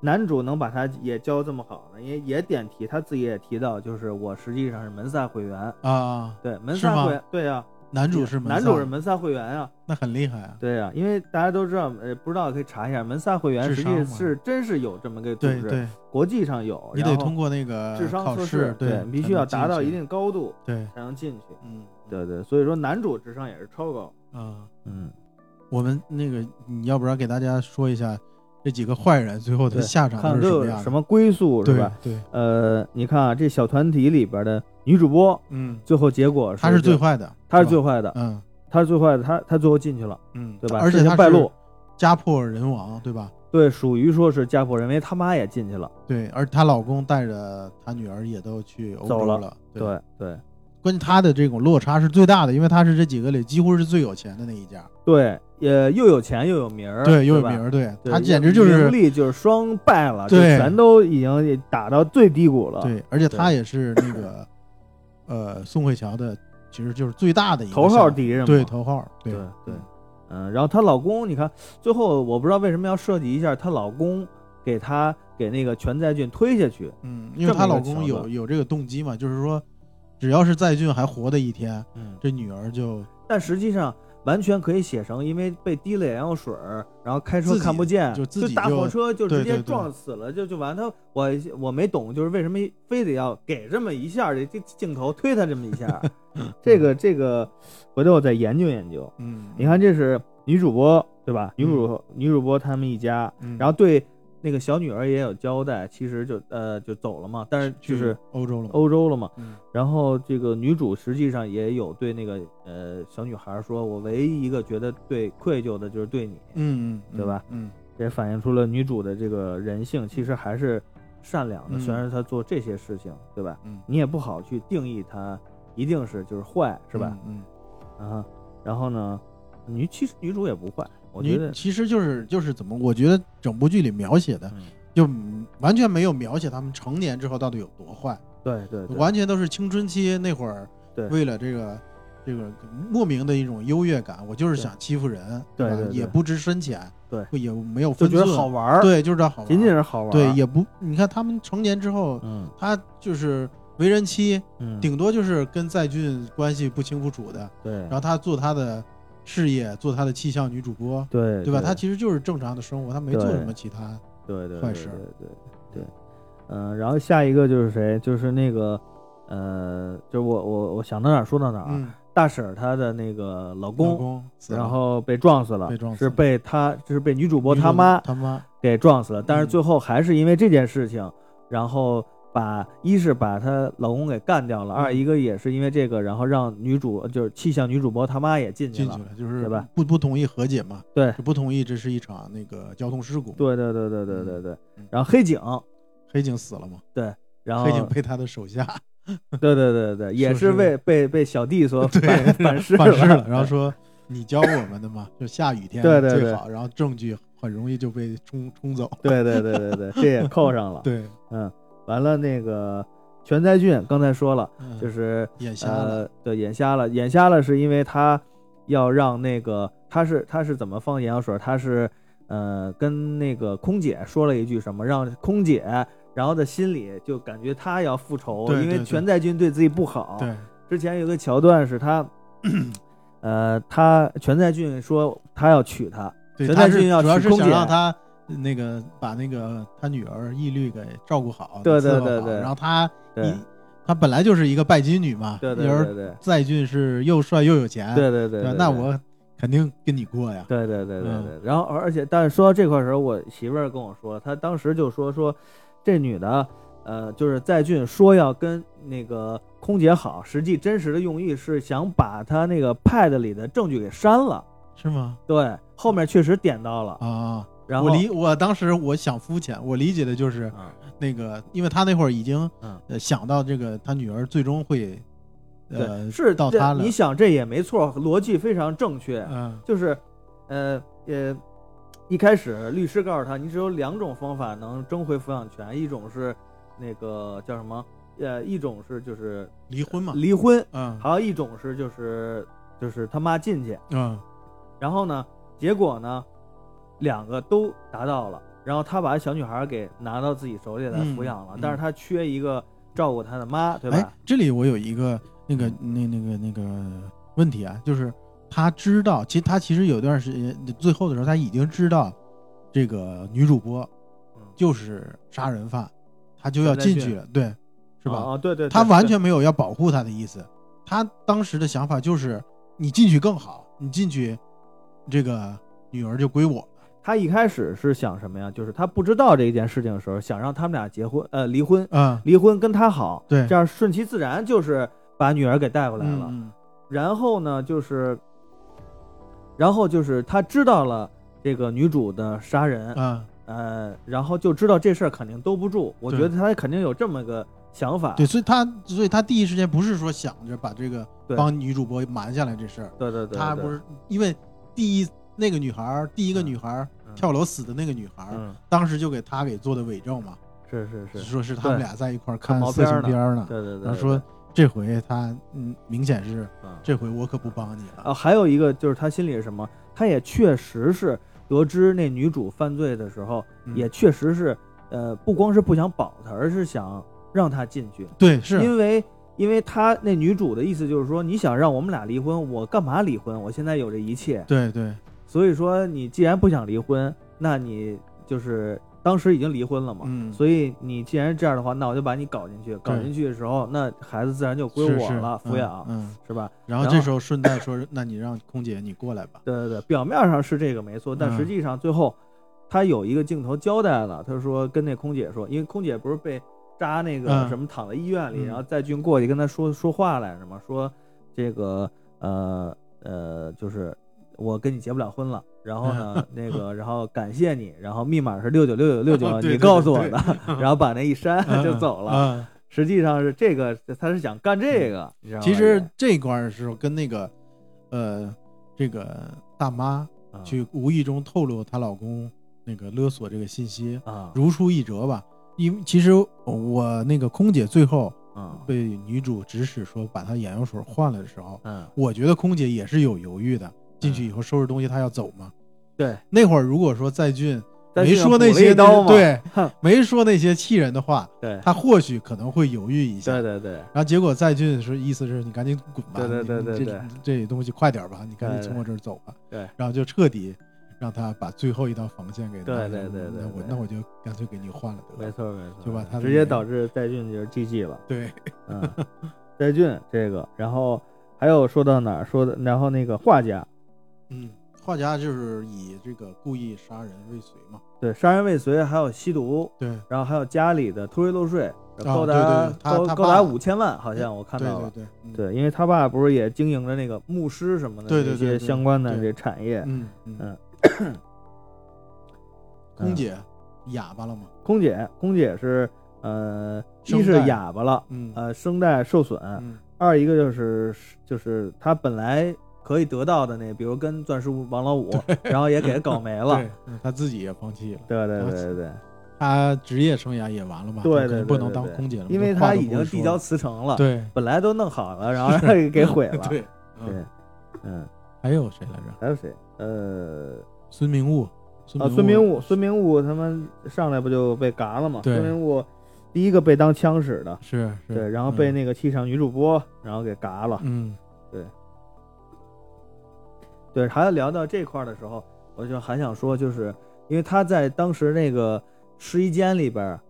男主能把他也教这么好呢？也也点题，他自己也提到，就是我实际上是门萨会员，啊，对门萨会员，对呀、男主是门男主萨是门萨会员啊，那很厉害啊，对呀、因为大家都知道，呃，不知道可以查一下，门萨会员实际是真是有这么个组织，对对，国际上有，你得通过那个智商测试，对，必须要达到一定，定高度对，才能进去。嗯，对对，所以说男主智商也是超高。啊，嗯，我们那个你要不然给大家说一下这几个坏人最后的下场看是什么样的？都有什么归宿是对吧？对，呃，你看啊，这小团体里边的女主播，嗯，最后结果她是最，坏的，她是最坏的，嗯她是最坏的，她她最后进去了，嗯，对吧？而且他是事情败露，家破人亡，对吧？对，属于说是家破人亡，因为他妈也进去了。对，而她老公带着她女儿也都去欧洲了，对，对对关键他的这种落差是最大的，因为他是这几个里几乎是最有钱的那一家，对，也又有钱又有名儿，对，又有名儿，对对他简直就是名利就是双败了，就对全都已经打到最低谷了。，对，而且他也是那个呃宋慧乔的，其实就是最大的一个头号敌人嘛对头号，对对对，嗯，然后她老公，你看最后我不知道为什么要设计一下她老公给她给那个全在俊推下去，嗯，因为她老公有有这个动机嘛，就是说只要是在俊还活的一天，嗯，这女儿就但实际上完全可以写成，因为被滴了眼药水儿，然后开车看不见，就自己就大货车就直接撞死了，就就完。他我我没懂，就是为什么非得要给这么一下这这镜头推他这么一下，这个这个回头我再研究研究。嗯，你看，这是女主播对吧？女主、女主播他们一家，嗯，然后对那个小女儿也有交代，其实就呃就走了嘛，但是就是欧洲了，欧洲了嘛。嗯然后这个女主实际上也有对那个呃小女孩说，我唯一一个觉得对愧疚的就是对你，嗯嗯，对吧？嗯，也反映出了女主的这个人性其实还是善良的，嗯虽然是她做这些事情，对吧？嗯，你也不好去定义她一定是就是坏，是吧？嗯，啊，然后呢，女其实女主也不坏，我我觉得，其实就是就是怎么，我觉得整部剧里描写的嗯，就嗯完全没有描写他们成年之后到底有多坏，对对对，完全都是青春期那会儿，对。为了这个这个莫名的一种优越感，我就是想欺负人，吧？对对。对也不知深浅，对也没有就觉得分寸，好玩儿，，对，就是这好玩，仅仅是好玩，对，也不，你看他们成年之后，嗯他就是为人妻，嗯，顶多就是跟在俊关系不清不楚的，对，然后他做他的事业，做他的气象女主播，对对吧？他其实就是正常的生活，他没做什么其他。对对对坏事对对对，嗯、然后下一个就是谁？就是那个，呃，就是我我我想到哪儿说到哪儿。嗯，大婶儿她的那个老公，然后被撞死了，是被撞死了被她就是被女主播女主她妈他妈，给撞死了。但是嗯最后还是因为这件事情，然后把一是把她老公给干掉了，二嗯一个也是因为这个，然后让女主就是气象女主播她妈也进去了。进去了，就是对吧？不不同意和解嘛，对不同意这是一场那个交通事故，对对对对对对对嗯。然后黑警，黑警死了嘛，然后黑警被他的手下对对对对，也说是为被被被小弟所反 反噬反噬了了，，然后说你教我们的嘛，就下雨天对对对最好，然后证据很容易就被冲冲走，对对对对对，这也扣上了。对，嗯，完了那个全在俊刚才说了，嗯就是眼瞎了，呃，对，眼瞎了，眼瞎了是因为他要让那个他是他是怎么放眼药水？他是呃跟那个空姐说了一句什么，让空姐然后的心里就感觉他要复仇，因为对对。对全在俊对自己不好。对，之前有个桥段是他，呃，他全在俊说他要娶她，对，全在俊要是主要是娶空姐。想让他那个把那个他女儿义律给照顾好，对对对对然后他一他本来就是一个拜金女嘛，对对对对在俊是又帅又有钱，对对对对，那我肯定跟你过呀，对对对对嗯对，然后而而且，但是说到这块儿时候，我媳妇儿跟我说，她当时就说说，这女的，呃，就是在俊说要跟那个空姐好，实际真实的用意是想把他那个 pad 里的证据给删了。是吗？对，后面确实点到了，啊，然后我理我当时我想肤浅，我理解的就是啊那个，因为他那会儿已经嗯。呃想到这个他女儿最终会呃对，是到他了，你想这也没错，逻辑非常正确，嗯。就是，呃呃，一开始律师告诉他，你只有两种方法能争回抚养权，一种是那个叫什么？呃，一种是就是离婚嘛，离婚，嗯。还有一种是就是就是他妈进去。嗯。然后呢，结果呢，两个都达到了。然后他把小女孩给拿到自己手里来抚养了，嗯嗯但是他缺一个照顾他的妈，对吧？哎，这里我有一个那个那那个那个问题啊，就是他知道，其实他其实有段时间最后的时候他已经知道这个女主播嗯就是杀人犯，他就要进去了，对，是吧？啊，哦对对，对他完全没有要保护他的意思，他当时的想法就是你进去更好，你进去，这个女儿就归我了。他一开始是想什么呀？就是他不知道这件事情的时候，想让他们俩结婚，呃，离婚，嗯，离婚跟他好，对这样顺其自然就是把女儿给带过来了。嗯然后呢，就是，然后就是他知道了这个女主的杀人，嗯，呃，然后就知道这事儿肯定兜不住。我觉得他肯定有这么个想法。对，所以他所以他第一时间不是说想着把这个对帮女主播瞒下来这事儿，对对对，对他不是因为第一那个女孩，第一个嗯。女孩跳楼死的那个女孩当时就给他给做的伪证嘛，是是是，说是他们俩在一块儿看看色情片呢，对对对，他说这回他嗯明显是嗯。这回我可不帮你了，啊，还有一个就是他心里是什么？他也确实是得知那女主犯罪的时候，嗯。也确实是呃，不光是不想保她，而是想让她进去，对是。因为因为他那女主的意思就是说，你想让我们俩离婚，我干嘛离婚？我现在有这一切，对对所以说你既然不想离婚，那你就是当时已经离婚了嘛。嗯，所以你既然这样的话，那我就把你搞进去，搞进去的时候，那孩子自然就归是是。我了，抚嗯养、嗯，是吧？然后这时候顺带说，那你让空姐你过来吧，对对对，表面上是这个没错，但嗯。实际上最后他有一个镜头交代了，他说跟那空姐说，因为空姐不是被扎那个嗯。什么躺在医院里，嗯。然后在俊过去跟他说说话来着嘛，说这个呃呃就是我跟你结不了婚了，然后呢 那个然后感谢你，然后密码是六九六九六九，你告诉我的，然后把那一删就走了。嗯实际上是这个，他是想干这个，你知道吗？其实这一块儿的时候跟那个呃这个大妈啊去无意中透露她老公那个勒索这个信息，啊如出一辙吧。因为其实我那个空姐最后嗯被女主指使说把她眼药水换了的时候，嗯，我觉得空姐也是有犹豫的。进去以后收拾东西，他要走吗。对，那会儿如果说在俊没说那些刀对，没说那些气人的话，对他或许可能会犹豫一下。对对对。然后结果在俊说意思是你赶紧滚吧，对对对对对这这东西快点吧，你赶紧从我这儿走吧。对然后就彻底让他把最后一道防线给对对对对那我那我就干脆给你换了得了。没错没错，就把他直接导致在俊就是 GG 了。对，嗯，在俊这个，然后还有说到哪儿说的，然后那个画家，嗯，画家就是以这个故意杀人未遂嘛。对，杀人未遂，还有吸毒，对然后还有家里的偷税漏税，高对达高高达五千万，好像我看到了。对对对，因为他爸不是也经营着那个牧师什么的对对对对这些相关的这产业。嗯嗯嗯 空姐哑巴了吗？空姐，空姐是呃，一是哑巴了，嗯呃，声带受损，嗯二一个就是就是他本来可以得到的那，比如跟钻石王老五，然后也给他搞没了。他自己也放弃了，对对对对对，他职业生涯也完了嘛？对对不能当空姐了，因为他已经递交辞呈了，对本来都弄好了，然后让他给给毁了。对对嗯，嗯，还有谁来着？还有谁？呃，孙明悟，孙啊，孙明悟，孙明悟他们上来不就被嘎了吗？孙明悟第一个被当枪使的，是是，对，然后被嗯那个气场女主播，然后给嘎了。嗯对，还要聊到这块儿的时候，我就还想说，就是因为他在当时那个试衣间里边儿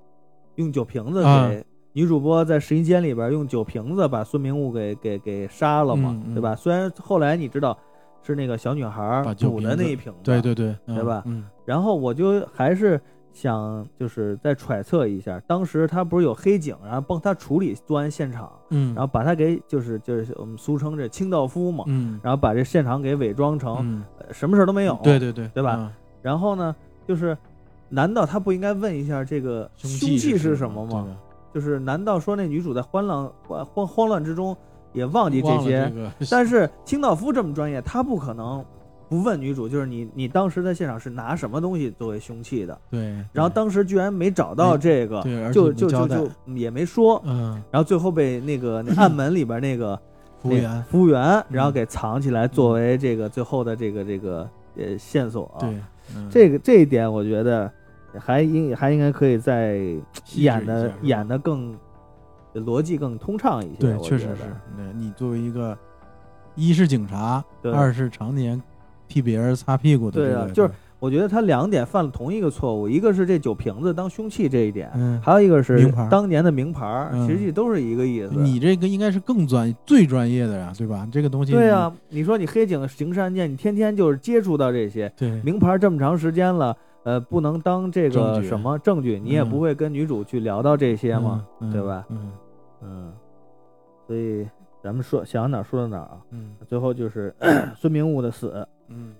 用酒瓶子给、啊女主播在试衣间里边儿用酒瓶子把孙明悟给给给杀了嘛，嗯嗯对吧？虽然后来你知道是那个小女孩补的那一瓶子，对对对，嗯对吧嗯然后我就还是想就是再揣测一下，当时他不是有黑警，然后帮他处理作案现场，嗯，然后把他给就是就是我们俗称这清道夫嘛，嗯。然后把这现场给伪装成、嗯，呃什么事儿都没有，对对对，对吧？嗯？然后呢，就是难道他不应该问一下这个凶凶器是是什么？吗？就是难道说那女主在慌乱慌慌慌乱之中也忘记这些？个。但是清道夫这么专业，他不可能不问女主，就是你你当时在现场是拿什么东西作为凶器的？对，然后当时居然没找到这个，对，就就就就也没说，嗯，然后最后被那个那暗门里边那个 服务员，服务员，然后嗯给藏起来，作为这个最后的这个这个呃线索。对，嗯这个这一点，我觉得还应还应该可以再演的演的更逻辑更通畅一些。对，确实是。对你作为一个，一是警察，对二是常年替别人擦屁股的这个，对啊就是我觉得他两点犯了同一个错误，一个是这酒瓶子当凶器这一点，嗯，还有一个是名牌当年的名牌实际都是一个意思。你这个应该是更专最专业的呀，对吧？这个东西，对啊，你说你黑警刑事案件，你天天就是接触到这些对，名牌这么长时间了，呃，不能当这个什么证据，你也嗯。不会跟女主去聊到这些嘛，嗯对吧？嗯。嗯，所以咱们说想到哪儿说到哪儿啊。嗯。最后就是 孙明悟的死，嗯，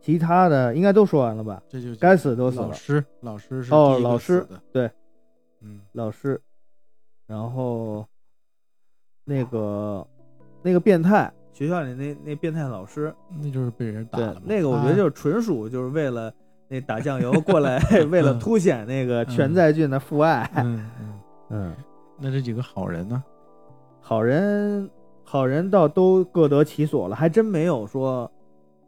其他的应该都说完了吧？这就该死都死了，老师，老师是哦老师对，嗯。老师，然后那个那个变态，学校里那那变态老师，那就是被人打对了嘛，那个我觉得就是纯属就是为了那打酱油过来，为了嗯。凸显那个全在俊的父爱。嗯嗯，嗯，那这几个好人呢？好人好人倒都各得其所了，还真没有说。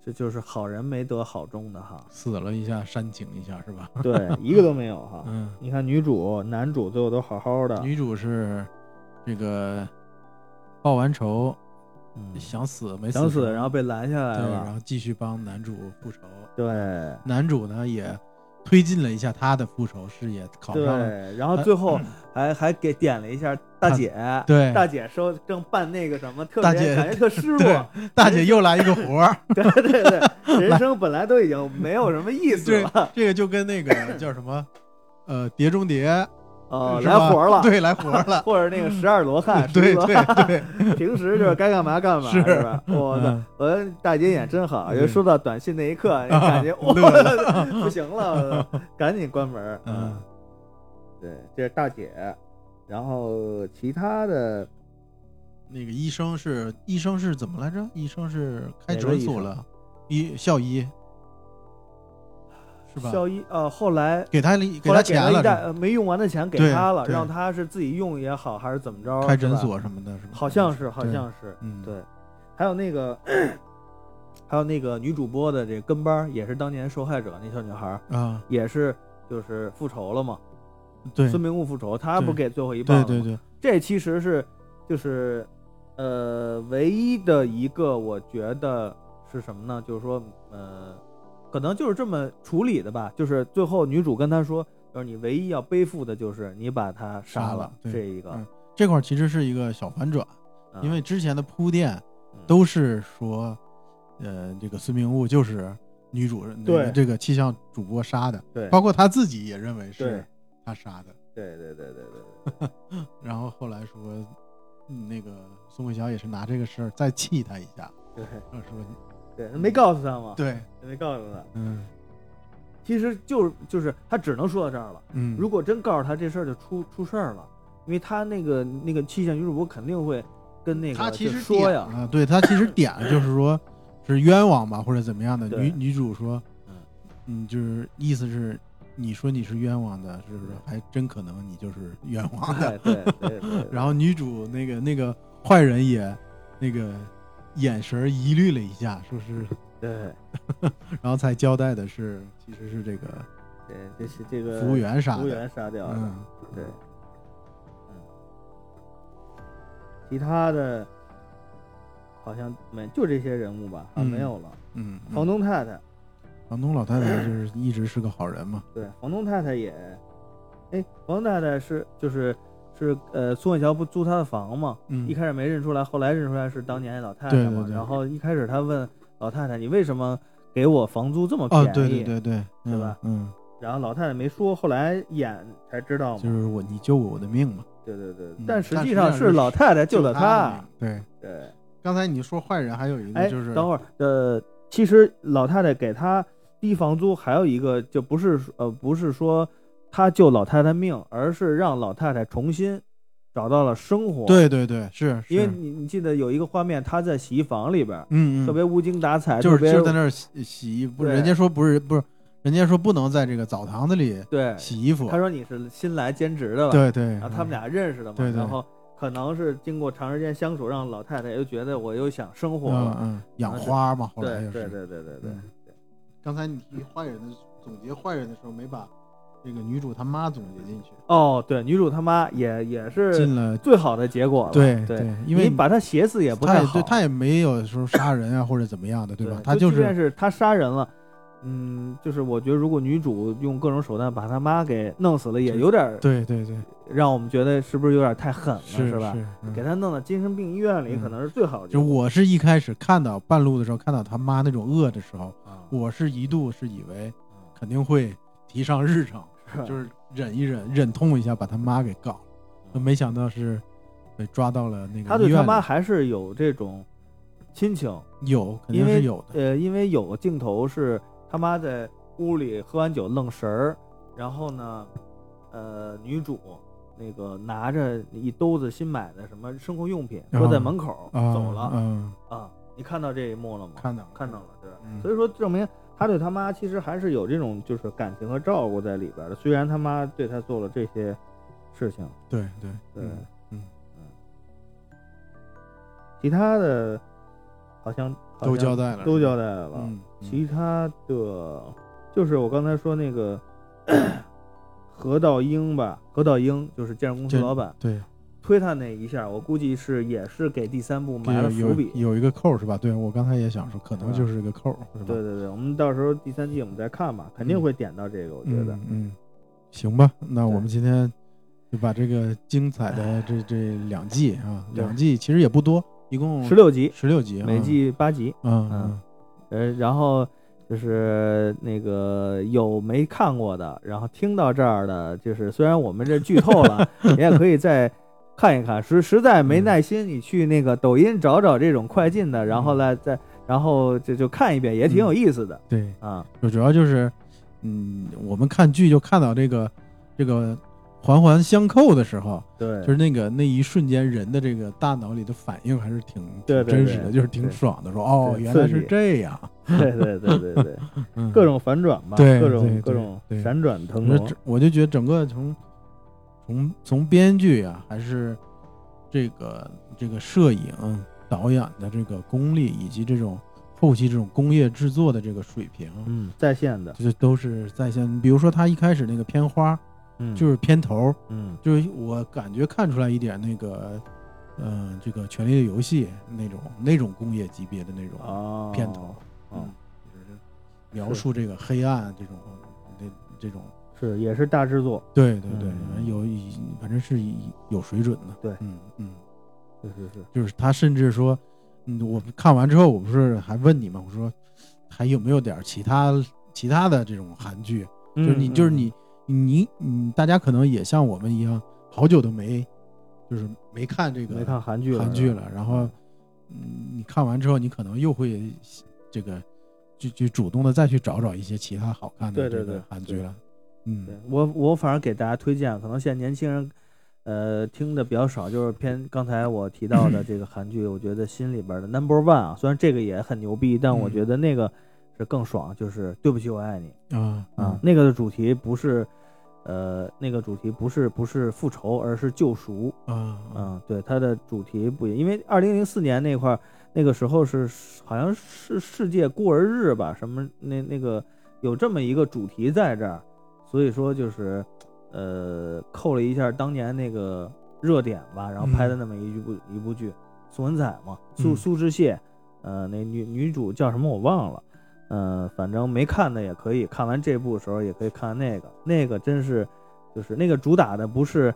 这就是好人没得好终的哈，死了一下，煽情一下是吧？对，一个都没有哈。嗯，你看女主、男主最后都好好的，女主是这个报完仇嗯想死没死想死，然后被拦下来了，然。后继续帮男主复仇。对男主呢也推进了一下他的复仇事业，考上了。对，然后最后还还给点了一下大姐，对大姐说正办那个什么，特别感觉特失 落。大姐又来一个活儿，对对对，人生本来都已经没有什么意思对了，这个就跟那个叫什么，呃，碟中谍哦，来活了，对，来活儿了，或者那个十二罗汉，对对对，平时就是该干嘛干嘛，是吧？我操嗯，我跟大姐演真好，嗯就收到短信那一刻，感觉我，不行了，赶紧关门。嗯，对，这是大姐，然后其他的那个医生是医生是怎么来着？医生是开诊所了，医校医是吧？校医呃，后来给他给他钱了，呃没用完的钱给他了，让他是自己用也好，还是怎么着？开诊所什么的，是吧？好像是，好像是，嗯对。还有那个，还有那个女主播的这个跟班，也是当年受害者那小女孩，啊，也是就是复仇了嘛。对。孙明悟复仇，他不给最后一棒了吗对对对，这其实是就是呃唯一的一个，我觉得是什么呢？就是说呃，可能就是这么处理的吧。就是最后女主跟他说，就是你唯一要背负的就是你把他杀了这一个嗯，这块其实是一个小反转，啊因为之前的铺垫嗯。都是说，呃，这个孙明悟就是女主人对。这个气象主播杀的，对。包括他自己也认为是他杀的，对对对对对对，然后后来说，嗯那个宋慧乔也是拿这个事儿再气他一下，对然后说对，没告诉他嘛，对，没告诉他。嗯其实就是就是他只能说到这儿了。嗯，如果真告诉他这事儿，就出出事儿了，因为他那个那个气象女主播肯定会跟那个他其实说呀，啊，对他其实点了，就是说是冤枉吧，或者怎么样的。女女主说，嗯嗯，就是意思是你说你是冤枉的，是不是？还真可能你就是冤枉的。对对 然后女主那个那个坏人也那个眼神疑虑了一下，说是，对 然后才交代的是，其实是这个对，这是这个服务员杀的。服务员杀掉的，嗯，对，嗯，其他的好像没就这些人物吧，啊嗯没有了。嗯，嗯房东太太，房东老太太就是一直是个好人嘛。对，房东太太也，哎，房东太太是就是是呃，宋慧乔不租她的房嘛，嗯一开始没认出来，后来认出来是当年那老太太嘛。对对对然后一开始他问老太太：“你为什么给我房租这么便宜？”哦，对对对对，对吧嗯？然后老太太没说，后来演才知道嗯，嘛。就是我你救过我的命嘛。对对对，嗯但实际上是老太太救了他。对，对，刚才你说坏人还有一哎个就是，，等会儿，呃，其实老太太给他低房租，还有一个就不是呃不是说他救老太太命，而是让老太太重新找到了生活。，对对对，是因为你你记得有一个画面，他在洗衣房里边儿，嗯嗯，特别无精打采，就是就是在那儿洗洗衣服，不是人家说不是不是，人家说不能在这个澡堂子里对。洗衣服他，说你是新来兼职的吧？对对，然后他们俩认识的嘛，对对然后可能是经过长时间相处，让老太太又觉得我又想生活嗯了。嗯养花嘛，后来是。对对对对对嗯刚才你提坏人的总结坏人的时候，没把这个女主他妈总结进去，哦，对，女主他妈也也是进了最好的结果了。对对对因为你把她写死也不太好。对他也没有说杀人啊或者怎么样的，对吧？对他就是即便是他杀人了，嗯，就是我觉得如果女主用各种手段把他妈给弄死了，也有点儿对对对，让我们觉得是不是有点太狠了，是吧？是嗯给他弄到精神病医院里，嗯可能是最好的结就。我是一开始看到半路的时候看到他妈那种恶的时候，啊我是一度是以为肯定会提上日程，是就是忍一忍，忍痛一下把他妈给告了，没想到是被抓到了那个他对他妈还是有这种亲情，有肯定是有的，呃，因为有个镜头是他妈在屋里喝完酒愣神儿，然后呢，呃，女主那个拿着一兜子新买的什么生活用品，搁在门口、啊走了嗯，啊。你看到这一幕了吗？看到了看到了，对所以说证明他对他妈其实还是有这种就是感情和照顾在里边的，虽然他妈对他做了这些事情，对对对，嗯嗯其他的好像好像都交代了，都交代了。嗯，其他的，就是我刚才说那个 何道英吧，何道英就是建设公司老板，对，推他那一下，我估计是也是给第三部埋了有伏笔。有一个扣是吧？对我刚才也想说，可能就是个扣，是吧？对对对，我们到时候第三季我们再看吧，肯定嗯会点到这个，我觉得。嗯嗯，行吧，那我们今天就把这个精彩的这这两季啊，两季其实也不多，一共十六集，十六集啊，每季八集，嗯嗯。呃，然后就是那个有没看过的，然后听到这儿的，就是虽然我们这剧透了，你 也可以再看一看。实实在没嗯。耐心，你去那个抖音找找这种快进的，然后来再然后就就看一遍，也挺有意思的。对，啊。就主要就是，嗯，我们看剧就看到这个这个环环相扣的时候，对，就是那个那一瞬间人的这个大脑里的反应还是挺真实的，就是挺爽的，说哦原来是这样，对对对对对，嗯。各种反转吧，对各种各种对。闪转腾挪。我就觉得整个从从从编剧啊，还是这个这个摄影导演的这个功力，以及这种后期这种工业制作的这个水平，嗯，在线的，就是都是在线。比如说他一开始那个片花，嗯，就是片头，嗯就是我感觉看出来一点那个，嗯、这个《权力的游戏》那种那种工业级别的那种哦，片头，哦嗯，就是描述这个黑暗这种那这种。是也是大制作，对对对，嗯有以反正是有水准的。对嗯嗯，是是是，就是他甚至说，嗯，我看完之后，我不是还问你吗？我说还有没有点其他其他的这种韩剧？就是你嗯就是你你你大家可能也像我们一样，好久都没就是没看这个没看韩剧了，韩剧了，然后嗯嗯，你看完之后，你可能又会这个就就主动的再去找找一些其他好看的这个对对对对韩剧了。嗯。对我我反正给大家推荐，可能现在年轻人，呃，听的比较少，就是偏刚才我提到的这个韩剧，我觉得心里边的 number one 啊，虽然这个也很牛逼，但我嗯。觉得那个是更爽，就是对不起我爱你啊啊，那个的主题不是，呃，那个主题不是不是复仇，而是救赎，啊。啊嗯，对，它的主题不一，因为二零零四年那块儿，那个时候是好像是世界孤儿日吧，什么那那个有这么一个主题在这儿，所以说就是，呃，扣了一下当年那个热点吧，然后拍的那么一部、一部剧，宋文彩嘛，苏嗯。苏志燮，呃，那女女主叫什么我忘了，呃，反正没看的也可以，看完这部的时候也可以看那个，那个真是就是那个主打的不是。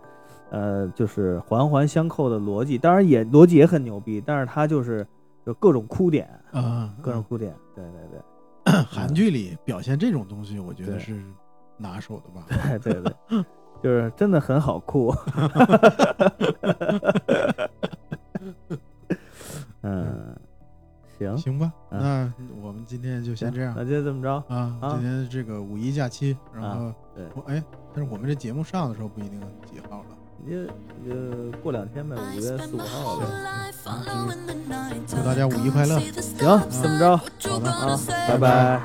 呃，就是环环相扣的逻辑，当然也逻辑也很牛逼，但是它就是就各种哭点，啊，各种哭点，对对对，韩剧里表现这种东西，我觉得是拿手的吧。对对对，就是真的很好哭。嗯，行，行吧，嗯那我们今天就先这样那就这么着。啊。啊今天这个五一假期，然后哎，但是我们这节目上的时候不一定几号了。你就你就过两天呗，五月四五号呗。祝大家五一快乐！行，这么着，好的啊，拜拜。